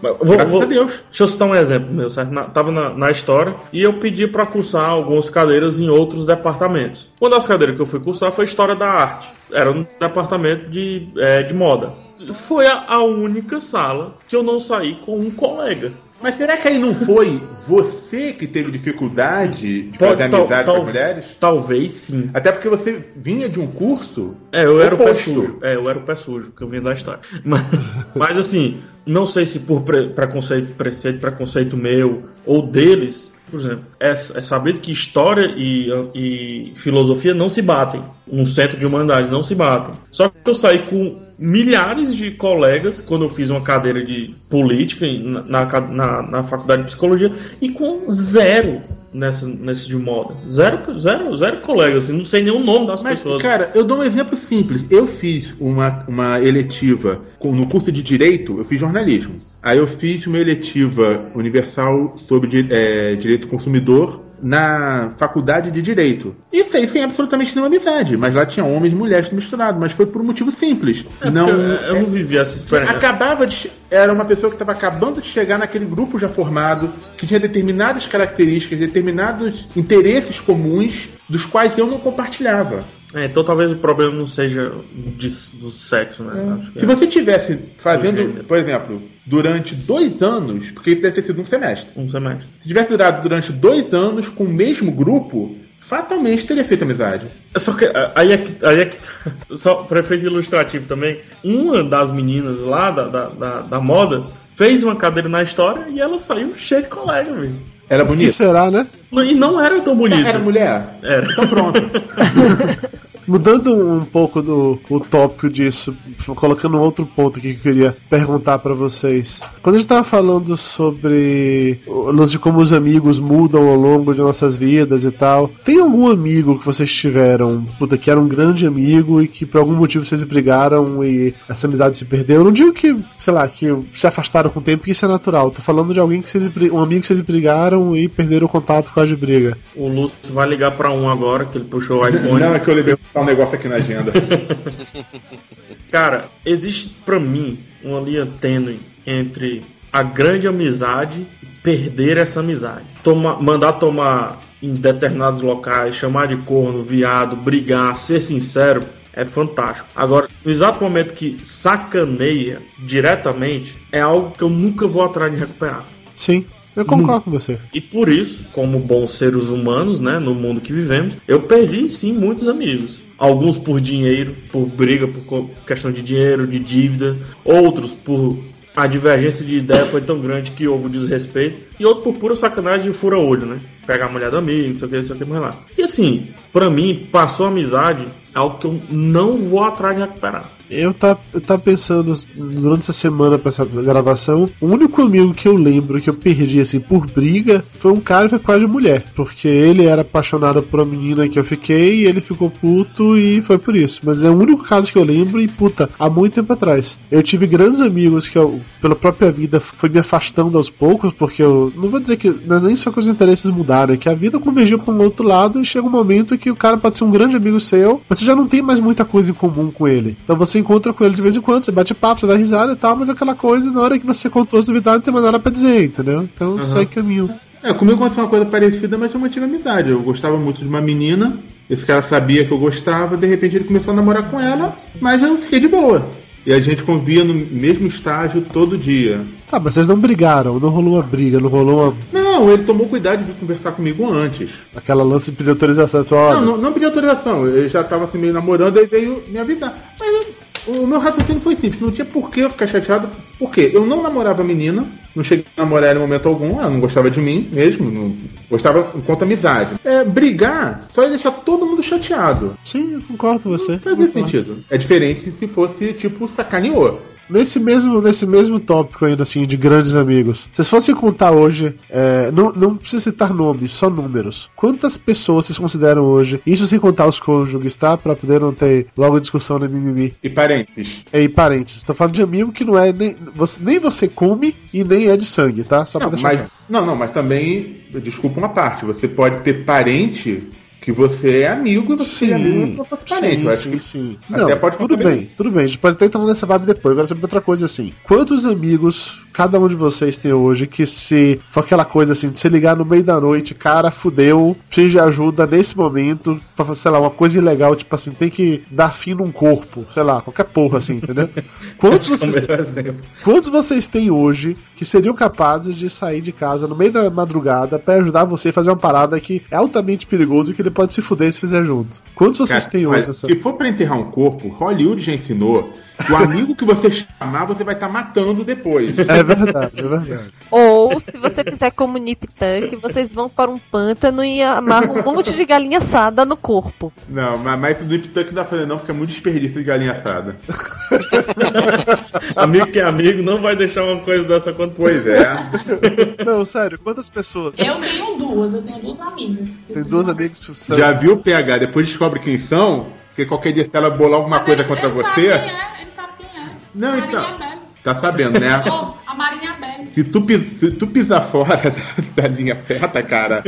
Vou- vou-. Deixa eu citar um exemplo meu, certo? Na- tava na, na história e eu pedi para cursar algumas cadeiras em outros departamentos. Uma das cadeiras que eu fui cursar foi História da Arte. Era no departamento de, é, de moda. Foi a, a única sala que eu não saí com um colega. Mas será que aí não foi você que teve dificuldade de Pode- fazer amizade com as mulheres? Talvez sim. Até porque você vinha de um curso. É, eu era o pé sujo. É, eu era o pé sujo, que eu vim da história. Mas, mas, assim, não sei se por pre- preconceito, preceito, preconceito meu ou deles, por exemplo, é, é sabido que história e, e filosofia não se batem. Um centro de humanidade não se batem. Só que eu saí com milhares de colegas quando eu fiz uma cadeira de política na, na, na- faculdade de psicologia e com zero nessa, nesse de moda. Zero, zero, zero colegas, assim, não sei nem o nome das Mas, pessoas. cara, eu dou um exemplo simples. Eu fiz uma, uma eletiva com- no curso de Direito, eu fiz jornalismo. Aí eu fiz uma eletiva universal sobre é, direito do consumidor na faculdade de Direito. Isso aí sem absolutamente nenhuma amizade. Mas lá tinha homens e mulheres misturados. Mas foi por um motivo simples. É, não, eu, eu não vivi essa experiência. Acabava de. Era uma pessoa que estava acabando de chegar naquele grupo já formado, que tinha determinadas características, determinados interesses comuns, dos quais eu não compartilhava. É, então talvez o problema não seja de- do sexo, né? Que Se é. você tivesse Do fazendo, por exemplo, durante dois anos, porque isso deve ter sido um semestre, Um semestre. se tivesse durado durante dois anos com o mesmo grupo, fatalmente teria feito amizade. É Só que aí é que, aí é que só para efeito ilustrativo também, uma das meninas lá da, da, da, da moda fez uma cadeira na história e ela saiu cheia de colega, velho. Era O que bonito? será, né? E não era tão bonita. Era mulher? Era. Então pronto. Mudando um pouco do o tópico disso, colocando um outro ponto aqui que eu queria perguntar pra vocês. Quando a gente tava falando sobre o lance de como os amigos mudam ao longo de nossas vidas e tal, tem algum amigo que vocês tiveram, puta, que era um grande amigo e que por algum motivo vocês brigaram e essa amizade se perdeu? Eu não digo que, sei lá, que se afastaram com o tempo, que isso é natural. Tô falando de alguém que vocês, um amigo que vocês brigaram e perderam o contato causa de briga. O Lúcio vai ligar pra um agora, que ele puxou o iPhone. Não, é que eu levei um negócio aqui na agenda. Cara, existe pra mim uma linha tênue entre a grande amizade e perder essa amizade. Toma- mandar tomar em determinados locais, chamar de corno, viado, brigar, ser sincero, é fantástico. Agora, no exato momento que sacaneia diretamente, é algo que eu nunca vou atrás de recuperar. Sim, eu concordo com você. E por isso, como bons seres humanos, né, no mundo que vivemos, eu perdi sim muitos amigos. Alguns por dinheiro, por briga, por questão de dinheiro, de dívida. Outros por a divergência de ideia foi tão grande que houve desrespeito. E outro por pura sacanagem e fura-olho, né? Pegar a mulher do amigo, não sei o que, não sei o que mais lá. E assim, pra mim, passou a amizade, é algo que eu não vou atrás de recuperar. Eu tava, eu tava pensando durante essa semana pra essa gravação, o único amigo que eu lembro que eu perdi assim por briga foi um cara que foi quase mulher, porque ele era apaixonado por uma menina que eu fiquei e ele ficou puto e foi por isso. Mas é o único caso que eu lembro e puta, há muito tempo atrás. Eu tive grandes amigos que eu, pela própria vida, foi me afastando aos poucos, porque eu não vou dizer que é nem só que os interesses mudaram, é que a vida convergiu para um outro lado e chega um momento que o cara pode ser um grande amigo seu, mas você já não tem mais muita coisa em comum com ele. Então você encontra com ele de vez em quando, você bate papo, você dá risada e tal, mas aquela coisa, na hora que você contou as novidades, não tem mais nada pra dizer, entendeu? Então sai caminho. É, comigo aconteceu uma coisa parecida, mas eu mantive amizade. Eu gostava muito de uma menina, esse cara sabia que eu gostava, de repente ele começou a namorar com ela, mas eu fiquei de boa. E a gente convia no mesmo estágio todo dia. Tá, mas vocês não brigaram, não rolou uma briga, não rolou uma, Não, ele tomou cuidado de conversar comigo antes. aquela lance de pedir autorização. tu, olha, Não, não, não pedi autorização, ele já tava assim meio namorando, aí veio me avisar. Mas eu- o meu raciocínio foi simples, não tinha por que eu ficar chateado. Por quê? Eu não namorava a menina, não cheguei a namorar ela em momento algum, ela não gostava de mim mesmo, não gostava enquanto amizade. É, brigar só ia deixar todo mundo chateado. Sim, eu concordo com você. Não faz sentido. É diferente se fosse, tipo, sacaneou. Nesse mesmo, nesse mesmo tópico ainda assim de grandes amigos, se vocês fossem contar hoje, é, não, não precisa citar nomes, só números. Quantas pessoas vocês consideram hoje, isso sem contar os cônjuges, tá? Pra poder não ter logo discussão no mimimi. E parentes. É, E parentes, tô falando de amigo que não é nem você, nem você come e nem é de sangue, tá? Só pra Não, deixar mas, não, não, mas também, desculpa uma parte, você pode ter parente que você é amigo e você é amigo se não fosse parente. sim, que sim. até Não, pode tudo bem, tudo bem. A gente pode até entrar nessa vibe depois. Agora sobre outra coisa assim. Quantos amigos cada um de vocês tem hoje que se for aquela coisa assim, de se ligar no meio da noite, cara, fudeu, preciso de ajuda nesse momento, pra, sei lá, uma coisa ilegal, tipo assim, tem que dar fim num corpo, sei lá, qualquer porra assim, entendeu? Quantos vocês, Melhor exemplo. quantos vocês têm hoje que seriam capazes de sair de casa no meio da madrugada pra ajudar você a fazer uma parada que é altamente perigoso e que ele pode se fuder se fizer junto? Quantos vocês Cara, têm hoje essa. Se for pra enterrar um corpo, Hollywood já ensinou que o amigo que você chamar, você vai estar matando depois. É verdade, é verdade. Ou, se você fizer como Nip Tank, vocês vão para um pântano e amarram um monte de galinha assada no corpo. Não, mas, mas o Deep Tuck não dá pra fazer não, porque é muito desperdício de galinha assada. Amigo que é amigo não vai deixar uma coisa dessa acontecer. Pois é. Não, sério, quantas pessoas? Eu tenho duas, eu tenho duas amigas. Tem duas amigas que são. Já viu o PH? Depois descobre quem são, porque qualquer dia se ela bolar alguma coisa Ele- contra ele sabe você. quem é, ele sabe quem é. Não, então. Tá sabendo, né? Marinha Belle. Se tu, se tu pisar fora da, da linha reta, cara,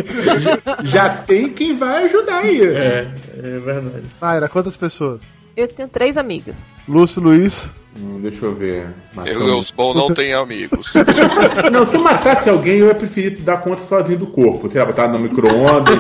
já tem quem vai ajudar aí. É, é verdade. Mayra, quantas pessoas? Eu tenho três amigas. Lúcio Luiz. Hum, deixa eu ver. Eu, eu bom, não tenho amigos. Não, se matasse alguém, eu ia preferir dar conta sozinho do corpo. Sei lá, botar no micro-ondas.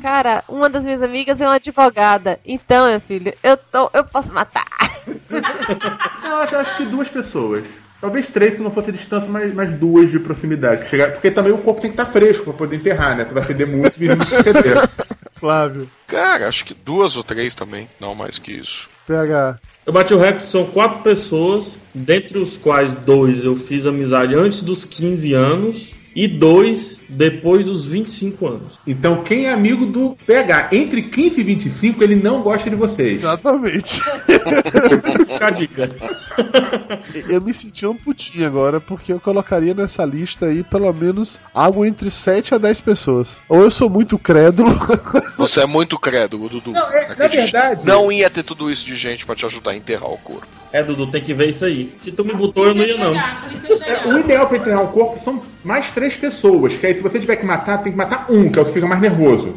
Cara, uma das minhas amigas é uma advogada. Então, meu filho, eu, tô, eu posso matar. Eu acho, acho que duas pessoas. Talvez três se não fosse a distância, mas, mas duas de proximidade. Chegar, porque também o corpo tem que estar fresco pra poder enterrar, né? Tu vai feder muito e não feder. Flávio. Cara, acho que duas ou três também, não mais que isso. PH. Eu bati o recorde, são quatro pessoas, dentre os quais dois eu fiz amizade antes dos 15 anos e dois depois dos 25 anos. Então, quem é amigo do PH entre 15 e 25, ele não gosta de vocês. Exatamente. Fica a dica. Eu me senti um putinho agora, porque eu colocaria nessa lista aí pelo menos algo entre 7 a 10 pessoas. Ou eu sou muito crédulo. Você é muito crédulo, Dudu. Não, é- na verdade- Não ia ter tudo isso de gente pra te ajudar a enterrar o corpo. É, Dudu, tem que ver isso aí. Se tu me botou, eu não ia não. É, o ideal pra enterrar um corpo são mais três pessoas. Que aí, se você tiver que matar, tem que matar um, que é o que fica mais nervoso.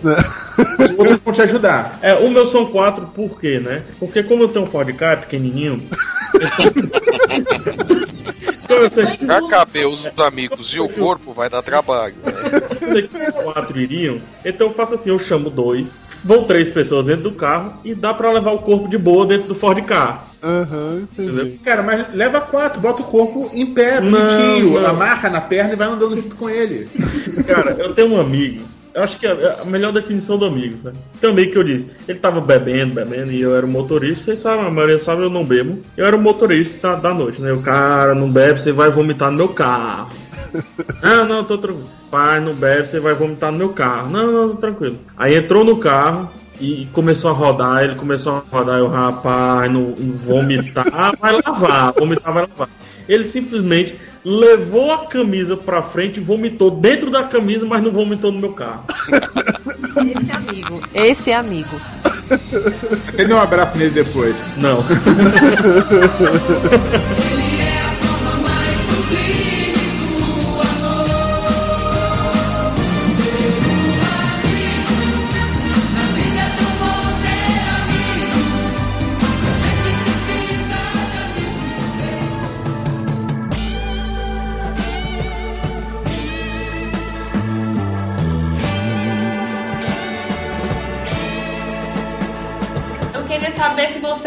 Os outros vão te ajudar. É, o meu são quatro, por quê, né? Porque como eu tenho um Ford Ka pequenininho. então eu sei Pra caber os amigos e o corpo vai dar trabalho. quatro iriam. Então eu faço assim: eu chamo dois, vão três pessoas dentro do carro e dá pra levar o corpo de boa dentro do Ford. Aham, entendi. Cara, mas leva quatro, bota o corpo em pé, bonitinho, amarra na perna e vai andando junto com ele. Cara, eu tenho um amigo. Eu acho que é a melhor definição do amigo, sabe? Tem um amigo que eu disse, ele tava bebendo, bebendo, e eu era o motorista, vocês sabem, a maioria sabe, eu não bebo. Eu era o motorista da, da noite, né? O cara não bebe, você vai vomitar no meu carro. Ah, não, tô tranquilo. Pai, não bebe, você vai vomitar no meu carro. Não, não, tranquilo. Aí entrou no carro e começou a rodar, ele começou a rodar, eu, rapaz, não, não vomitar, vai lavar, vomitar, vai lavar. Ele simplesmente levou a camisa pra frente e vomitou dentro da camisa, mas não vomitou no meu carro. Esse amigo. Esse amigo. Você deu um abraço nele depois. Não.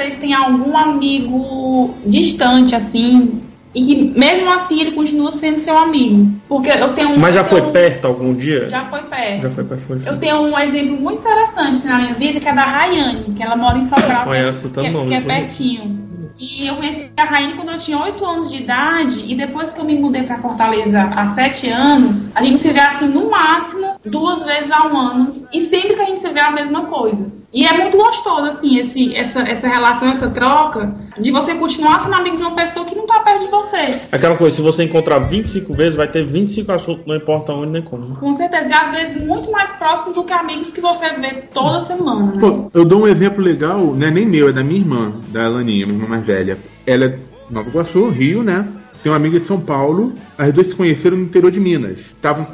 vocês têm algum amigo distante, assim, e que mesmo assim ele continua sendo seu amigo. Porque eu tenho um. Mas já foi um- perto algum dia? Já foi perto. Já foi perto. Foi. Eu tenho um exemplo muito interessante assim, na minha vida, que é da Rayane, que ela mora em Sobral, que, é- Conheço que, é- nome, que é inclusive. pertinho. E eu conheci a Rayane quando eu tinha 8 anos de idade, e depois que eu me mudei pra Fortaleza há 7 anos, a gente se vê assim no máximo duas vezes ao ano, e sempre que a gente se vê é a mesma coisa. E é muito gostoso, assim, esse, essa, essa relação, essa troca, de você continuar sendo amigo de uma pessoa que não tá perto de você. Aquela coisa, se você encontrar 25 vezes, vai ter 25 assuntos, não importa onde nem como. né? Com certeza, e às vezes muito mais próximo do que amigos que você vê toda semana. né? Pô, eu dou um exemplo legal, não é nem meu, é da minha irmã, da Alaninha, minha irmã mais velha. Ela é de Nova Iguaçu, Rio, né? Tem uma amiga de São Paulo, as duas se conheceram no interior de Minas. Tavam,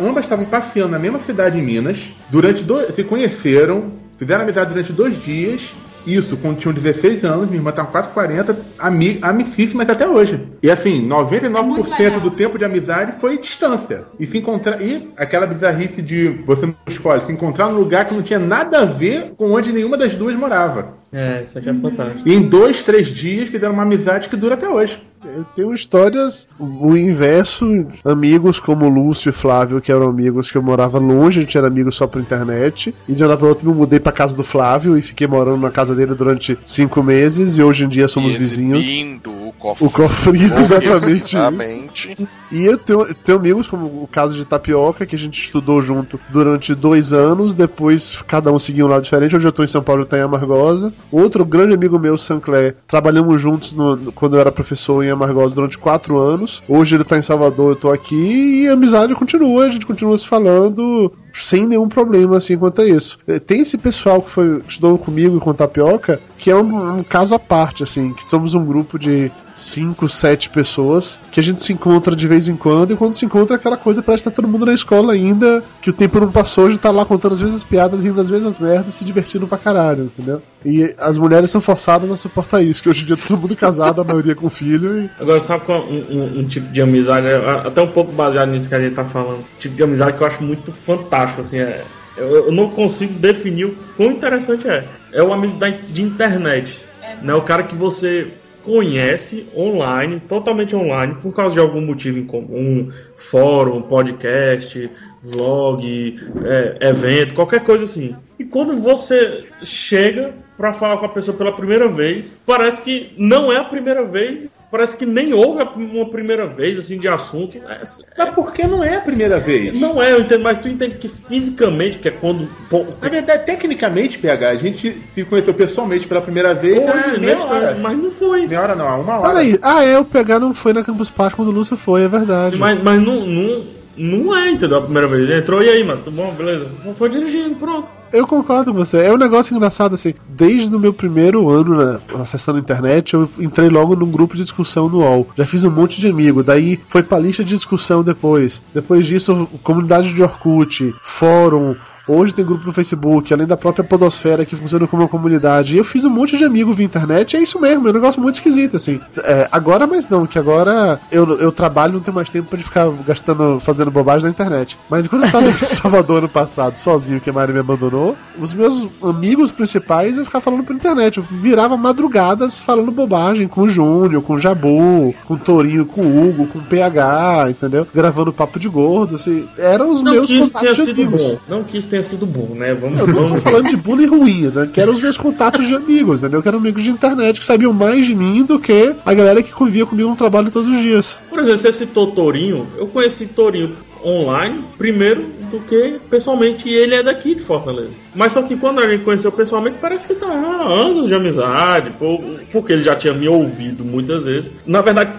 ambas estavam passeando na mesma cidade em Minas, durante dois, se conheceram, fizeram amizade durante dois dias isso quando tinham 16 anos, minha irmã tá com quase 40, ami amicíssimas até hoje. E assim, 99% do tempo de amizade foi distância. E se encontrar. E aquela bizarrice de você não escolhe, se encontrar num lugar que não tinha nada a ver com onde nenhuma das duas morava. É, isso aqui é fantástico. E em dois, três dias fizeram uma amizade que dura até hoje. Eu tenho histórias, o inverso, amigos como Lúcio e Flávio, que eram amigos que eu morava longe, a gente era amigos só por internet. E de um lado para outro me mudei pra casa do Flávio e fiquei morando na casa dele durante cinco meses. E hoje em dia somos vizinhos. o cofre. O cofrinho, exatamente isso. E eu tenho, tenho amigos, como o caso de Tapioca, que a gente estudou junto durante dois anos, depois cada um seguiu um lado diferente. Hoje eu tô em São Paulo tá em Amargosa. Outro grande amigo meu, Sancler, trabalhamos juntos no- quando eu era professor em Amargosa durante quatro anos. Hoje ele tá em Salvador, eu tô aqui e a amizade continua, a gente continua se falando sem nenhum problema assim quanto a isso. Eh, Tem esse pessoal que foi, estudou comigo e com Tapioca, que é um, um caso à parte, assim, que somos um grupo de cinco, sete pessoas que a gente se encontra de vez em quando, e quando se encontra é aquela coisa parece que tá todo mundo na escola ainda, que o tempo não passou, gente tá lá contando as mesmas piadas, rindo das mesmas merdas, se divertindo pra caralho, entendeu? E as mulheres são forçadas a suportar isso, que hoje em dia todo mundo casado, a maioria com filho, e Agora, sabe qual um, um- um tipo de amizade, é, até um pouco baseado nisso que a gente tá falando, um tipo de amizade que eu acho muito fantástico, assim, é, eu, eu não consigo definir o quão interessante é. É o amigo da, de internet, né? O cara que você conhece online, totalmente online, por causa de algum motivo em comum, fórum, podcast, vlog, é, evento, qualquer coisa assim. E quando você chega pra falar com a pessoa pela primeira vez, parece que não é a primeira vez, parece que nem houve uma primeira vez assim de assunto. É- Mas por que não é a primeira vez? não é, eu entendo, mas tu entende que fisicamente, que é quando. pô, Na verdade, tecnicamente, PH, a gente se conheceu pessoalmente pela primeira vez Hoje, né, meia hora. Mas não foi. Meia hora não, há uma hora. Peraí, ah, é, o PH não foi na Campus Party quando o Lúcio foi, é verdade. Mas, mas não, não, não é, entendeu? A primeira vez. Ele entrou e aí, mano, tudo bom, beleza? Foi dirigindo, pronto. Eu concordo com você. É um negócio engraçado assim. Desde o meu primeiro ano na, acessando a internet, eu entrei logo num grupo de discussão no UOL. Já fiz um monte de amigo. Daí foi pra lista de discussão depois. Depois disso, comunidade de Orkut, fórum. Hoje tem grupo no Facebook, além da própria Podosfera que funciona como uma comunidade. E eu fiz um monte de amigo via internet, é isso mesmo, é um negócio muito esquisito, assim. É, agora, mas não, que agora eu, eu trabalho não tenho mais tempo pra ficar gastando, fazendo bobagem na internet. Mas quando eu tava em Salvador ano passado, sozinho, que a Mari me abandonou, os meus amigos principais eu ficava falando pela internet. Eu virava madrugadas falando bobagem com o Júnior, com o Jabu, com o Torinho, com o Hugo, com o PH, entendeu? Gravando papo de gordo, assim. Eram os Não meus contatos de amigos. Não que isso tenha sido bom, né? Vamos, Eu não tô vamos. falando de bullying ruins, né? Que eram os meus contatos de amigos, entendeu? Que eram amigos de internet que sabiam mais de mim do que a galera que convivia comigo no trabalho todos os dias. Por exemplo, você citou Torinho. Eu conheci Torinho online primeiro do que pessoalmente. E ele é daqui de Fortaleza. Mas só que quando a gente conheceu pessoalmente, parece que tá anos de amizade. por- Porque ele já tinha me ouvido muitas vezes. Na verdade,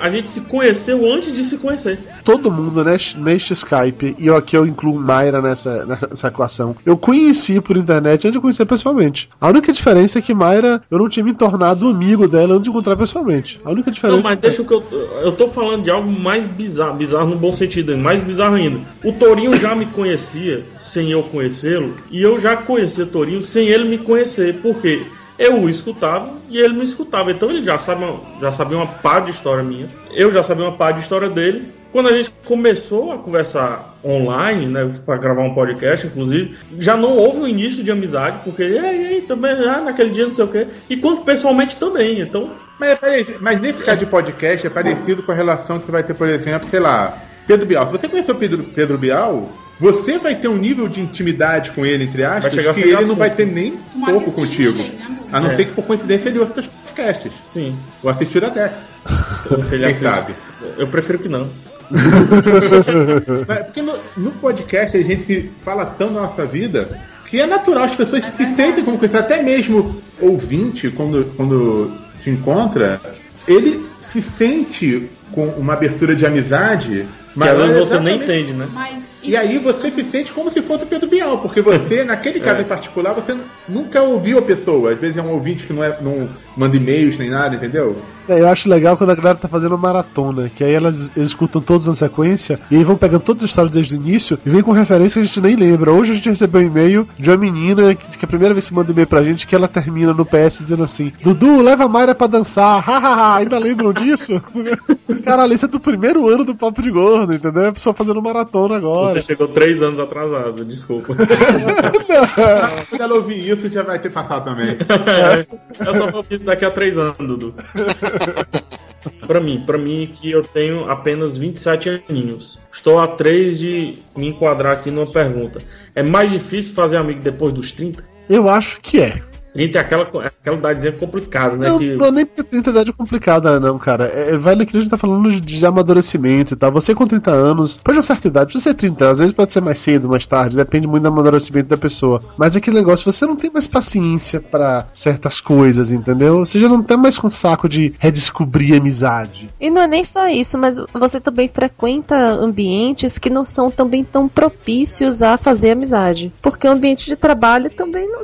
a gente se conheceu antes de se conhecer. Todo mundo neste, neste Skype, e eu aqui eu incluo Mayra nessa, nessa equação, eu conheci por internet antes de conhecer pessoalmente. A única diferença é que Mayra, eu não tinha me tornado amigo dela antes de encontrar pessoalmente. A única diferença Não, mas deixa o que eu. Eu tô falando de algo mais bizarro, bizarro no bom sentido, mais bizarro ainda. O Torinho já me conhecia sem eu conhecê-lo, e eu já conhecia Torinho sem ele me conhecer. Por quê? Eu o escutava e ele me escutava. Então ele já, sabe uma- já sabia uma par de história minha. Eu já sabia uma par de história deles. Quando a gente começou a conversar online, né, para gravar um podcast, inclusive, já não houve um início de amizade, porque, aí, também, ah, naquele dia não sei o quê. E quanto pessoalmente também. Então, Mas, é mas nesse caso de podcast é parecido com a relação que vai ter, por exemplo, sei lá, Pedro Bial. Se você conhecer o Pedro, Pedro Bial, você vai ter um nível de intimidade com ele, entre aspas, que ele assunto. não vai ter nem Uma pouco contigo. chega, né? A não É. ser que por coincidência ele ouça seus podcasts. sim. Ou assistir até. Se ele Quem assiste. sabe? Eu prefiro que não. Porque no, no podcast a gente fala tanto da nossa vida que é natural, as pessoas se sentem como conhecer, até mesmo ouvinte, quando, quando te encontra, ele se sente com uma abertura de amizade. Que às vezes você nem entende, né? Mas E aí você se sente como se fosse o Pedro Bial, porque você, naquele caso É. em particular, você nunca ouviu a pessoa. Às vezes é um ouvinte que não, é, não manda e-mails nem nada, entendeu? É, Eu acho legal quando a galera tá fazendo maratona, que aí elas escutam todos na sequência e aí vão pegando todas as histórias desde o início e vem com referência que a gente nem lembra. Hoje a gente recebeu um e-mail de uma menina que, que a primeira vez que manda e-mail pra gente que ela termina no PS dizendo assim: Dudu, leva a Mayra pra dançar, hahaha, ainda lembram disso? Caralho, isso é do primeiro ano do Papo de Gordo, entendeu? A pessoa fazendo maratona agora. Você chegou três anos atrasado, desculpa. Quando ela ouvir isso, já vai ter passado também. Eu só vou isso daqui a três anos, Dudu. Pra mim, pra mim que eu tenho apenas 27 aninhos. Estou a três de me enquadrar aqui numa pergunta. É mais difícil fazer amigo depois dos 30? Eu acho que é. 30 é aquela, aquela idadezinha complicada, né? Não, que... não é nem porque 30 idade é complicada, não, cara. É, vai naquilo que a gente tá falando de, de amadurecimento e tal. Você com 30 anos, depois de uma certa idade, precisa ser 30, às vezes pode ser mais cedo, mais tarde, depende muito do amadurecimento da pessoa. Mas aquele negócio, você não tem mais paciência pra certas coisas, entendeu? Você já não tá mais com saco de redescobrir amizade. E não é nem só isso, mas você também frequenta ambientes que não são também tão propícios a fazer amizade. Porque o ambiente de trabalho também não.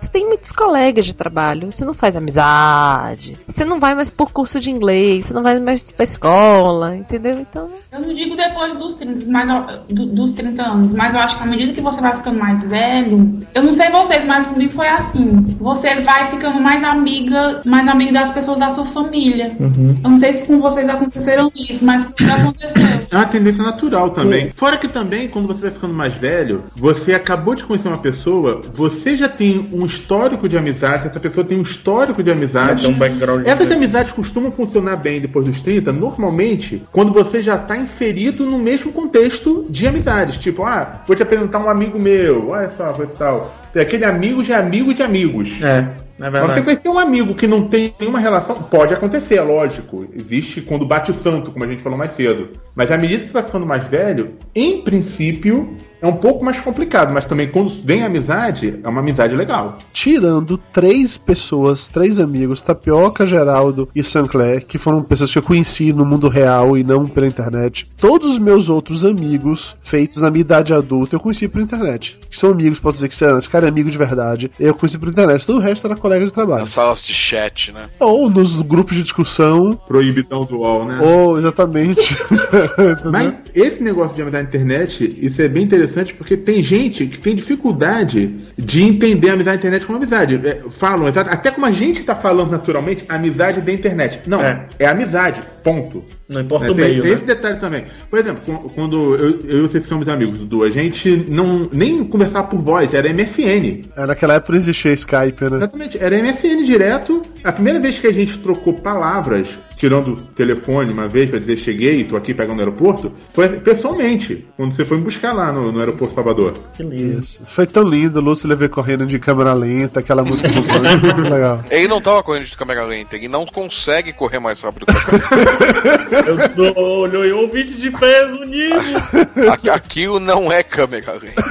Você tem muitos colegas de trabalho, você não faz amizade. Você não vai mais por curso de inglês, você não vai mais pra escola, entendeu? Então. Eu não digo depois dos 30, mas, do- dos 30 anos, mas eu acho que à medida que você vai ficando mais velho, eu não sei vocês, mas comigo foi assim. Você vai ficando mais amiga, mais amiga das pessoas da sua família. Eu não sei se com vocês aconteceram isso, mas comigo aconteceu. É uma tendência natural também. Fora que também, quando você vai ficando mais velho, você acabou de conhecer uma pessoa, você já tem um histórico de amizade, essa pessoa tem um histórico de amizade. Um background Essas de- amizades costumam funcionar bem depois dos 30, normalmente, quando você já está inserido no mesmo contexto de amizades. Tipo, ah, vou te apresentar um amigo meu, olha só, coisa e tal. Aquele amigo de amigo de amigos. É, é você conhecer um amigo que não tem nenhuma relação, pode acontecer, é lógico. Existe quando bate o santo, como a gente falou mais cedo. Mas à medida que você vai ficando mais velho, em princípio, é um pouco mais complicado. Mas também quando vem a amizade, é uma amizade legal. Tirando três pessoas, três amigos, Tapioca, Geraldo e Sancler, que foram pessoas que eu conheci no mundo real e não pela internet. Todos os meus outros amigos, feitos na minha idade adulta, eu conheci por internet. Que são amigos, posso dizer que são- esse cara é amigo de verdade. Eu conheci por internet. Todo o resto era colega de trabalho. Nas salas de chat, né? Ou nos grupos de discussão. Proibidão do UOL, né? Ou, exatamente. Mas esse negócio de amizade na internet, isso é bem interessante porque tem gente que tem dificuldade de entender a amizade na internet como amizade. É, falam, exato- até como a gente tá falando naturalmente, amizade da internet. Não, É. é, amizade, ponto. Não importa Né, o tem, meio, tem né? esse detalhe também. Por exemplo, qu- quando eu, eu e você ficamos amigos, Dudu, a gente não nem conversava por voz, era MSN. É, Naquela época não existia Skype, né? Exatamente, era MSN direto. A primeira vez que a gente trocou palavras, tirando o telefone uma vez pra dizer cheguei, tô aqui pegando no aeroporto, foi pessoalmente, quando você foi me buscar lá no, no aeroporto Salvador. Que lindo. Isso. Foi tão lindo, Lúcio levei correndo de câmera lenta, aquela música do muito legal. Ele não tava correndo de câmera lenta, ele não consegue correr mais rápido que a câmera. Eu tô olhou ouvintes de peso unidos. Aqui- Aquilo não é câmera lenta.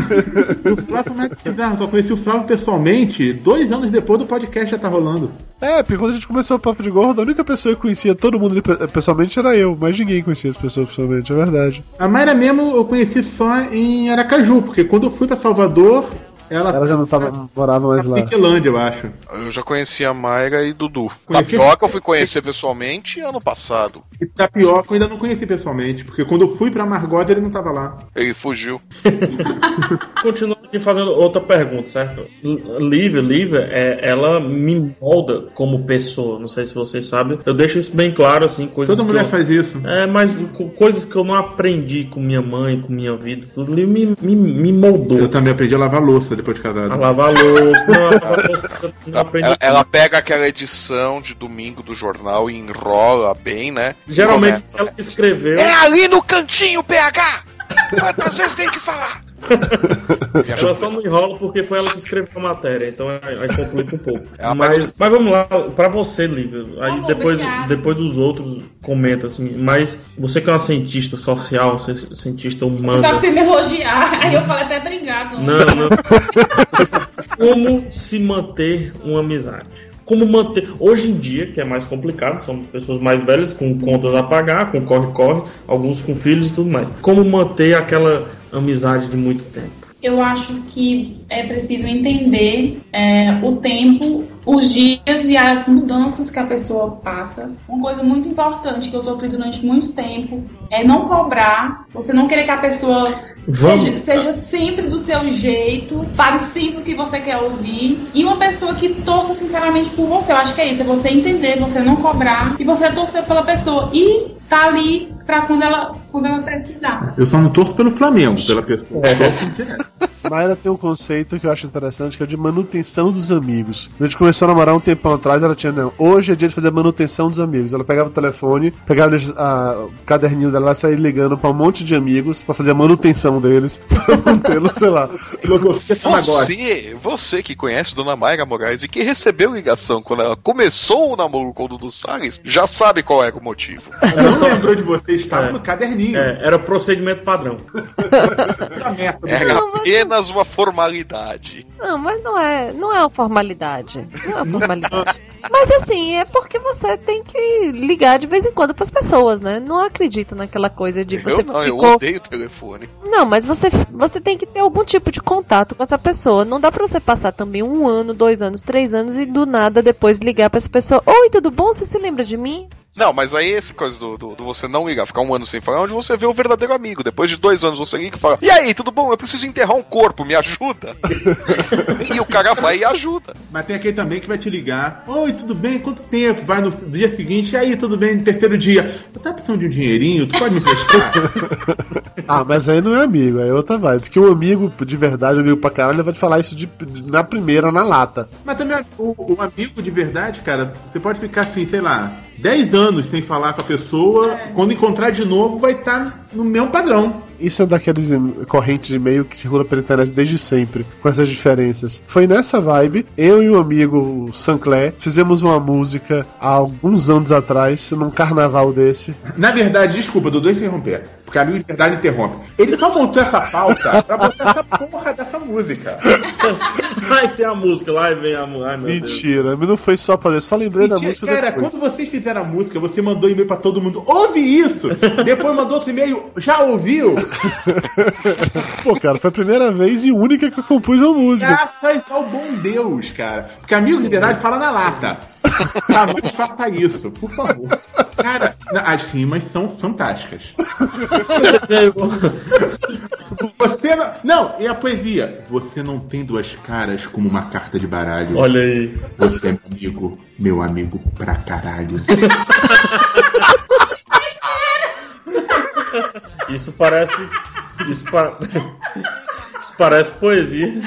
E o Flávio bizarro, só conheci o Flávio pessoalmente dois anos depois do podcast já tá rolando. É, porque quando a gente começou o Papo de Gordo, a única pessoa que conhecia todo mundo pessoalmente era eu, mas ninguém conhecia as pessoas pessoalmente, é verdade. A Mayra mesmo eu conheci só em Aracaju, porque quando eu fui pra Salvador, ela, Ela já não tava, morava mais lá. Piquelândia, eu acho. Eu já conhecia a Mayra e Dudu. Conheci- Tapioca eu fui conhecer pessoalmente ano passado. E Tapioca eu ainda não conheci pessoalmente, porque quando eu fui pra Margot ele não tava lá. Ele fugiu. Continuando aqui fazendo outra pergunta, certo? L- Lívia, Lívia, é, ela me molda como pessoa. Não sei se vocês sabem. Eu deixo isso bem claro, assim, coisas Toda que mulher eu... faz isso. É, mas co- coisas que eu não aprendi com minha mãe, com minha vida, tudo Lívia me, me, me moldou. Eu também aprendi a lavar louça depois de casado. A lavar louça, não, a lavar louça eu não aprendi. Ela, ela pega aquela edição de domingo do jornal e enrola bem, né? Geralmente começa, ela que escreveu. É ali no cantinho, PH! Quantas vezes tem que falar? Ela só não enrola porque foi ela que escreveu a matéria, então aí aí complica um pouco. Ela mas, mas vamos lá, pra você, Lívia. Aí depois, depois dos outros comenta assim. Mas você que é uma cientista social, ci- cientista humana. Só que você me elogiar. Aí eu falei até obrigado. Não, não. Como se manter uma amizade? Como manter. Hoje em dia, que é mais complicado, somos pessoas mais velhas, com contas a pagar, com corre-corre, alguns com filhos e tudo mais. Como manter aquela amizade de muito tempo? Eu acho que é preciso entender é, o tempo os dias e as mudanças que a pessoa passa. Uma coisa muito importante que eu sofri durante muito tempo é não cobrar, você não querer que a pessoa seja, seja sempre do seu jeito, fale sempre o que você quer ouvir. E uma pessoa que torça sinceramente por você. Eu acho que é isso, é você entender, você não cobrar e você torcer pela pessoa. E tá ali pra quando ela, quando ela precisar. Eu só não torço pelo Flamengo, pela pessoa. É. Torço Mayra tem um conceito que eu acho interessante, que é o de manutenção dos amigos. A gente começou a namorar um tempão atrás, ela tinha, não, hoje é dia de fazer a manutenção dos amigos. Ela pegava o telefone, pegava a- o caderninho dela e saía ligando pra um monte de amigos pra fazer a manutenção deles, pra mantê-los, sei lá. Você, você que conhece Dona Mayra Moraes e que recebeu ligação quando ela começou o namoro com o Dudu Salles, já sabe qual era o motivo. Não lembrou de você, estava no caderninho. É, era o procedimento padrão. Era apenas uma formalidade. Não, mas não é, não é uma formalidade. Não é uma formalidade. Mas assim, é porque você tem que ligar de vez em quando pras pessoas, né? Não acredito naquela coisa de você eu não, eu ficou. odeio o telefone. Não, mas você, você tem que ter algum tipo de contato com essa pessoa. Não dá pra você passar também um ano, dois anos, três anos e do nada depois ligar pra essa pessoa. Oi, tudo bom? Você se lembra de mim? Não, mas aí essa coisa do, do, do você não ligar, ficar um ano sem falar, é onde você vê o verdadeiro amigo. Depois de dois anos você liga e fala: E aí, tudo bom? Eu preciso enterrar um corpo, me ajuda? e o cara vai e ajuda. Mas tem aquele também que vai te ligar. Oi, tudo bem? Quanto tempo? Vai no dia seguinte. E aí, tudo bem? No terceiro dia. Eu tá precisando de um dinheirinho? Tu pode me emprestar? Ah, mas aí não é amigo, aí é outra vibe. Porque o amigo de verdade, amigo pra caralho, ele vai te falar isso de, de- na primeira, na lata. Mas também o, o amigo de verdade, cara, você pode ficar assim, sei lá, 10 anos sem falar com a pessoa. Quando encontrar de novo, vai estar no mesmo padrão. Isso é daqueles correntes de e-mail que circula pela internet desde sempre, com essas diferenças. Foi nessa vibe, eu e o amigo Sancler fizemos uma música há alguns anos atrás, num carnaval desse. Na verdade, desculpa, Dudu interromper. Porque amigo de verdade interrompe. Ele só montou essa pauta pra botar essa porra dessa música. Aí tem a música lá e vem a música. Deus. Mentira, mas não foi só pra eu só lembrei da Mentira, música cara, depois. quando vocês fizeram a música, você mandou e-mail pra todo mundo. Ouve isso! Depois mandou outro e-mail. Já ouviu? Pô, cara, foi a primeira vez e única que eu compus uma música. Graças ao bom Deus, cara. Porque amigo de verdade fala na lata. Jamais faça isso, por favor. Cara, as rimas são fantásticas. Você não. Não, e a poesia? Você não tem duas caras como uma carta de baralho. Olha aí. Você é meu amigo, meu amigo pra caralho. Isso parece. Isso, pa- isso parece poesia.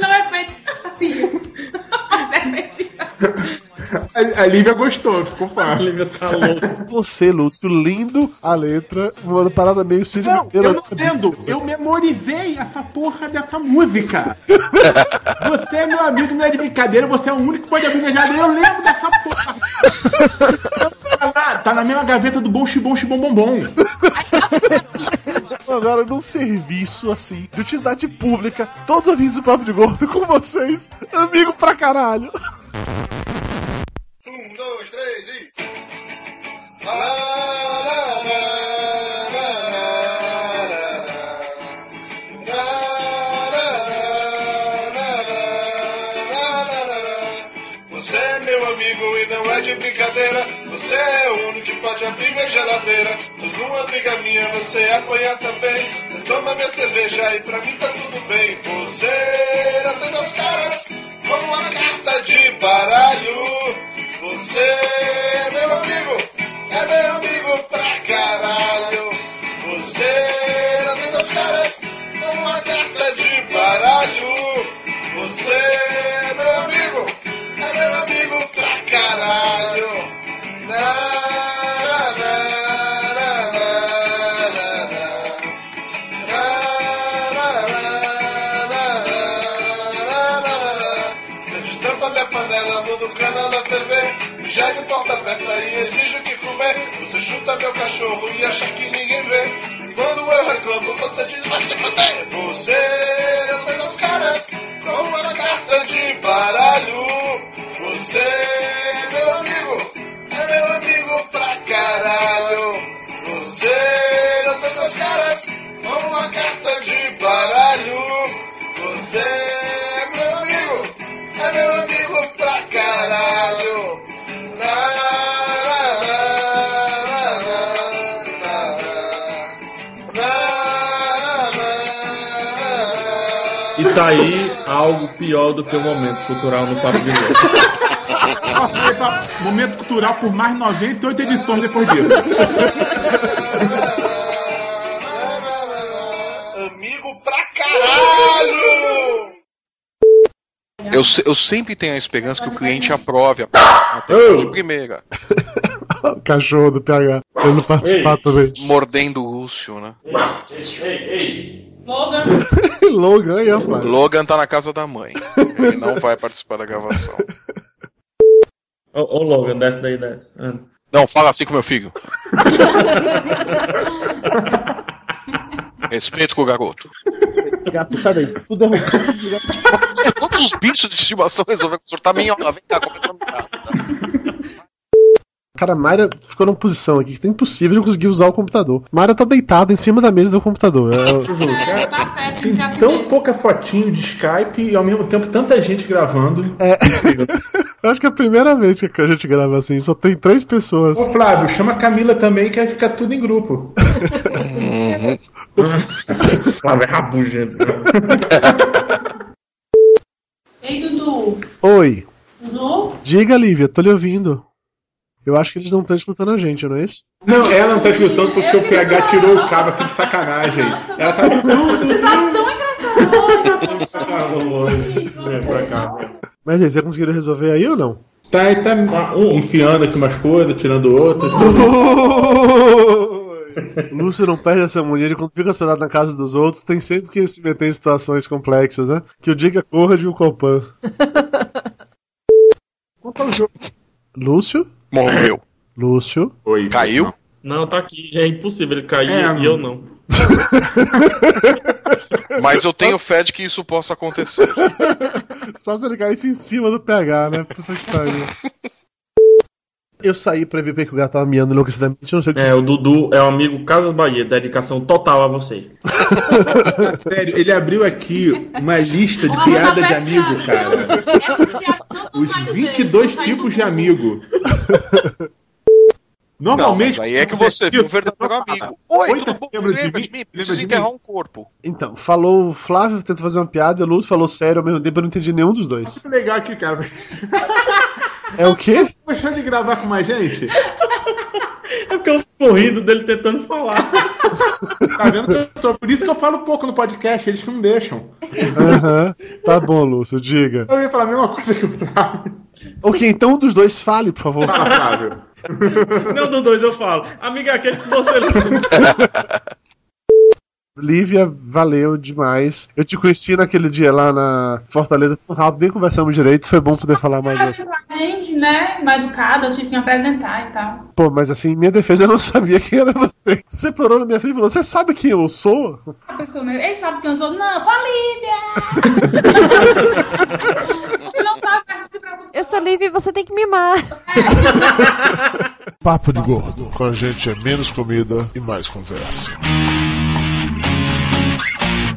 Não é feito assim. A, a Lívia gostou, ficou A fácil. Lívia tá louca. Você, Lúcio, lindo a letra, uma parada meio Cid Não, eu não entendo. Eu memorizei essa porra dessa música. Você é meu amigo, não é de brincadeira. Você é o único que pode abrir minha geladeira. Eu lembro dessa porra. Tá na, tá na mesma gaveta do bom xibom xibom bombom. Agora, num serviço assim, de utilidade pública, todos os ouvintes do Papo de Gordo com vocês, amigo pra caralho. Um, dois, três e. Você é o único que pode abrir minha geladeira. Mas uma briga minha, você apanha também. Você toma minha cerveja e pra mim tá tudo bem. Você tem duas caras como uma carta de baralho. Você é meu amigo, é meu amigo pra caralho. Você tem duas caras como uma carta de baralho. Você é meu amigo, é meu amigo pra caralho. Em porta aberta e exige o que comer. Você chuta meu cachorro e acha que ninguém vê. Quando eu reclamo, você diz vai se fuder. Você não tem duas caras, como uma carta de baralho. Você uma carta de baralho. Você é meu amigo, é meu amigo pra caralho. E tá aí algo pior do que o momento cultural no Papo de Novo. Momento cultural por mais 98 edições depois disso. Caralho! Eu, eu sempre tenho a esperança que o cliente aprove a matéria de primeira. O cachorro do PH. Ele não participar também. Mordendo o Lúcio, né? Logan. Logan aí, rapaz. Logan tá na casa da mãe. Ele não vai participar da gravação. Ô, ô Logan, desce daí, desce. Anda. Não, fala assim com meu filho. Respeito com o garoto. Gato, sai daí. Todos os bichos de estimação resolveram surtar minhoca. Vem cá, come essa minhoca. Cara, a Mayra ficou numa posição aqui que é impossível de conseguir usar o computador. Mayra tá deitada em cima da mesa do computador. É- Tá certo, Tem tão pouca fotinho de Skype e ao mesmo tempo tanta gente gravando. É. Eu acho que é a primeira vez que a gente grava assim, só tem três pessoas. Ô Flávio, chama a Camila também que vai ficar tudo em grupo. Flávio é rabugento. Ei, Dudu. Oi, Dudu? diga, Lívia, tô lhe ouvindo. Eu acho que eles não estão escutando a gente, não é isso? Não, ela não tá escutando porque o PH tirou o cabo aqui de sacanagem. Ela tá. Você tá tão engraçado. Mas aí, vocês conseguiram resolver aí ou não? Tá, e tá enfiando aqui umas coisas, tirando outras. Lúcio não perde essa mania de quando fica hospedado na casa dos outros, tem sempre que se meter em situações complexas, né? Que o diga corra de um Copan. Qual é o jogo? Lúcio? Morreu. Lúcio? Oi. Caiu? Não, tá aqui. É impossível ele cair É, e eu não. Mas eu tenho fé de que isso possa acontecer. Só se ele caísse em cima do PH, né? Puta que pariu. Eu saí pra ver que o gato tava miando enlouquecidamente, não sei o que É, o Dudu é o amigo Casas Bahia. Dedicação total a você. Sério, ele abriu aqui uma lista de piada tá de amigo, cara. Não Os saindo 22 dele, tipos de amigo. Não, Normalmente. mas aí é que você viu o verdadeiro amigo. Oi, tudo bom? lembra de mim? de mim? Lembra Preciso de enterrar mim? um corpo. Então, falou o Flávio, tenta fazer uma piada, o Lúcio falou sério ao mesmo tempo, eu não entendi nenhum dos dois. Muito legal aqui, cara. É o quê? Gostando de gravar com mais gente? É porque eu fico rindo dele tentando falar. Tá vendo? Só por isso que eu falo pouco no podcast, eles que não deixam. Aham. Tá bom, Lúcio, diga. Eu ia falar a mesma coisa que o Flávio. Ok, então um dos dois fale, por favor. Fala, Flávio. Não, do dois eu falo. Amiga, é aquele que você. Lívia, valeu demais. Eu te conheci naquele dia lá na Fortaleza, tão rápido, nem conversamos direito, foi bom poder falar mais de você. A gente, né, mais educada, eu tive que me apresentar e tal. Pô, mas assim, em minha defesa eu não sabia quem era você. Você parou na minha frente e falou: Você sabe quem eu sou? A pessoa, né, ele sabe quem eu sou? Não, sou a Lívia! Você não sabe, mas se. Eu sou Lívia e você tem que mimar. Papo de Gordo. Com a gente é menos comida e mais conversa.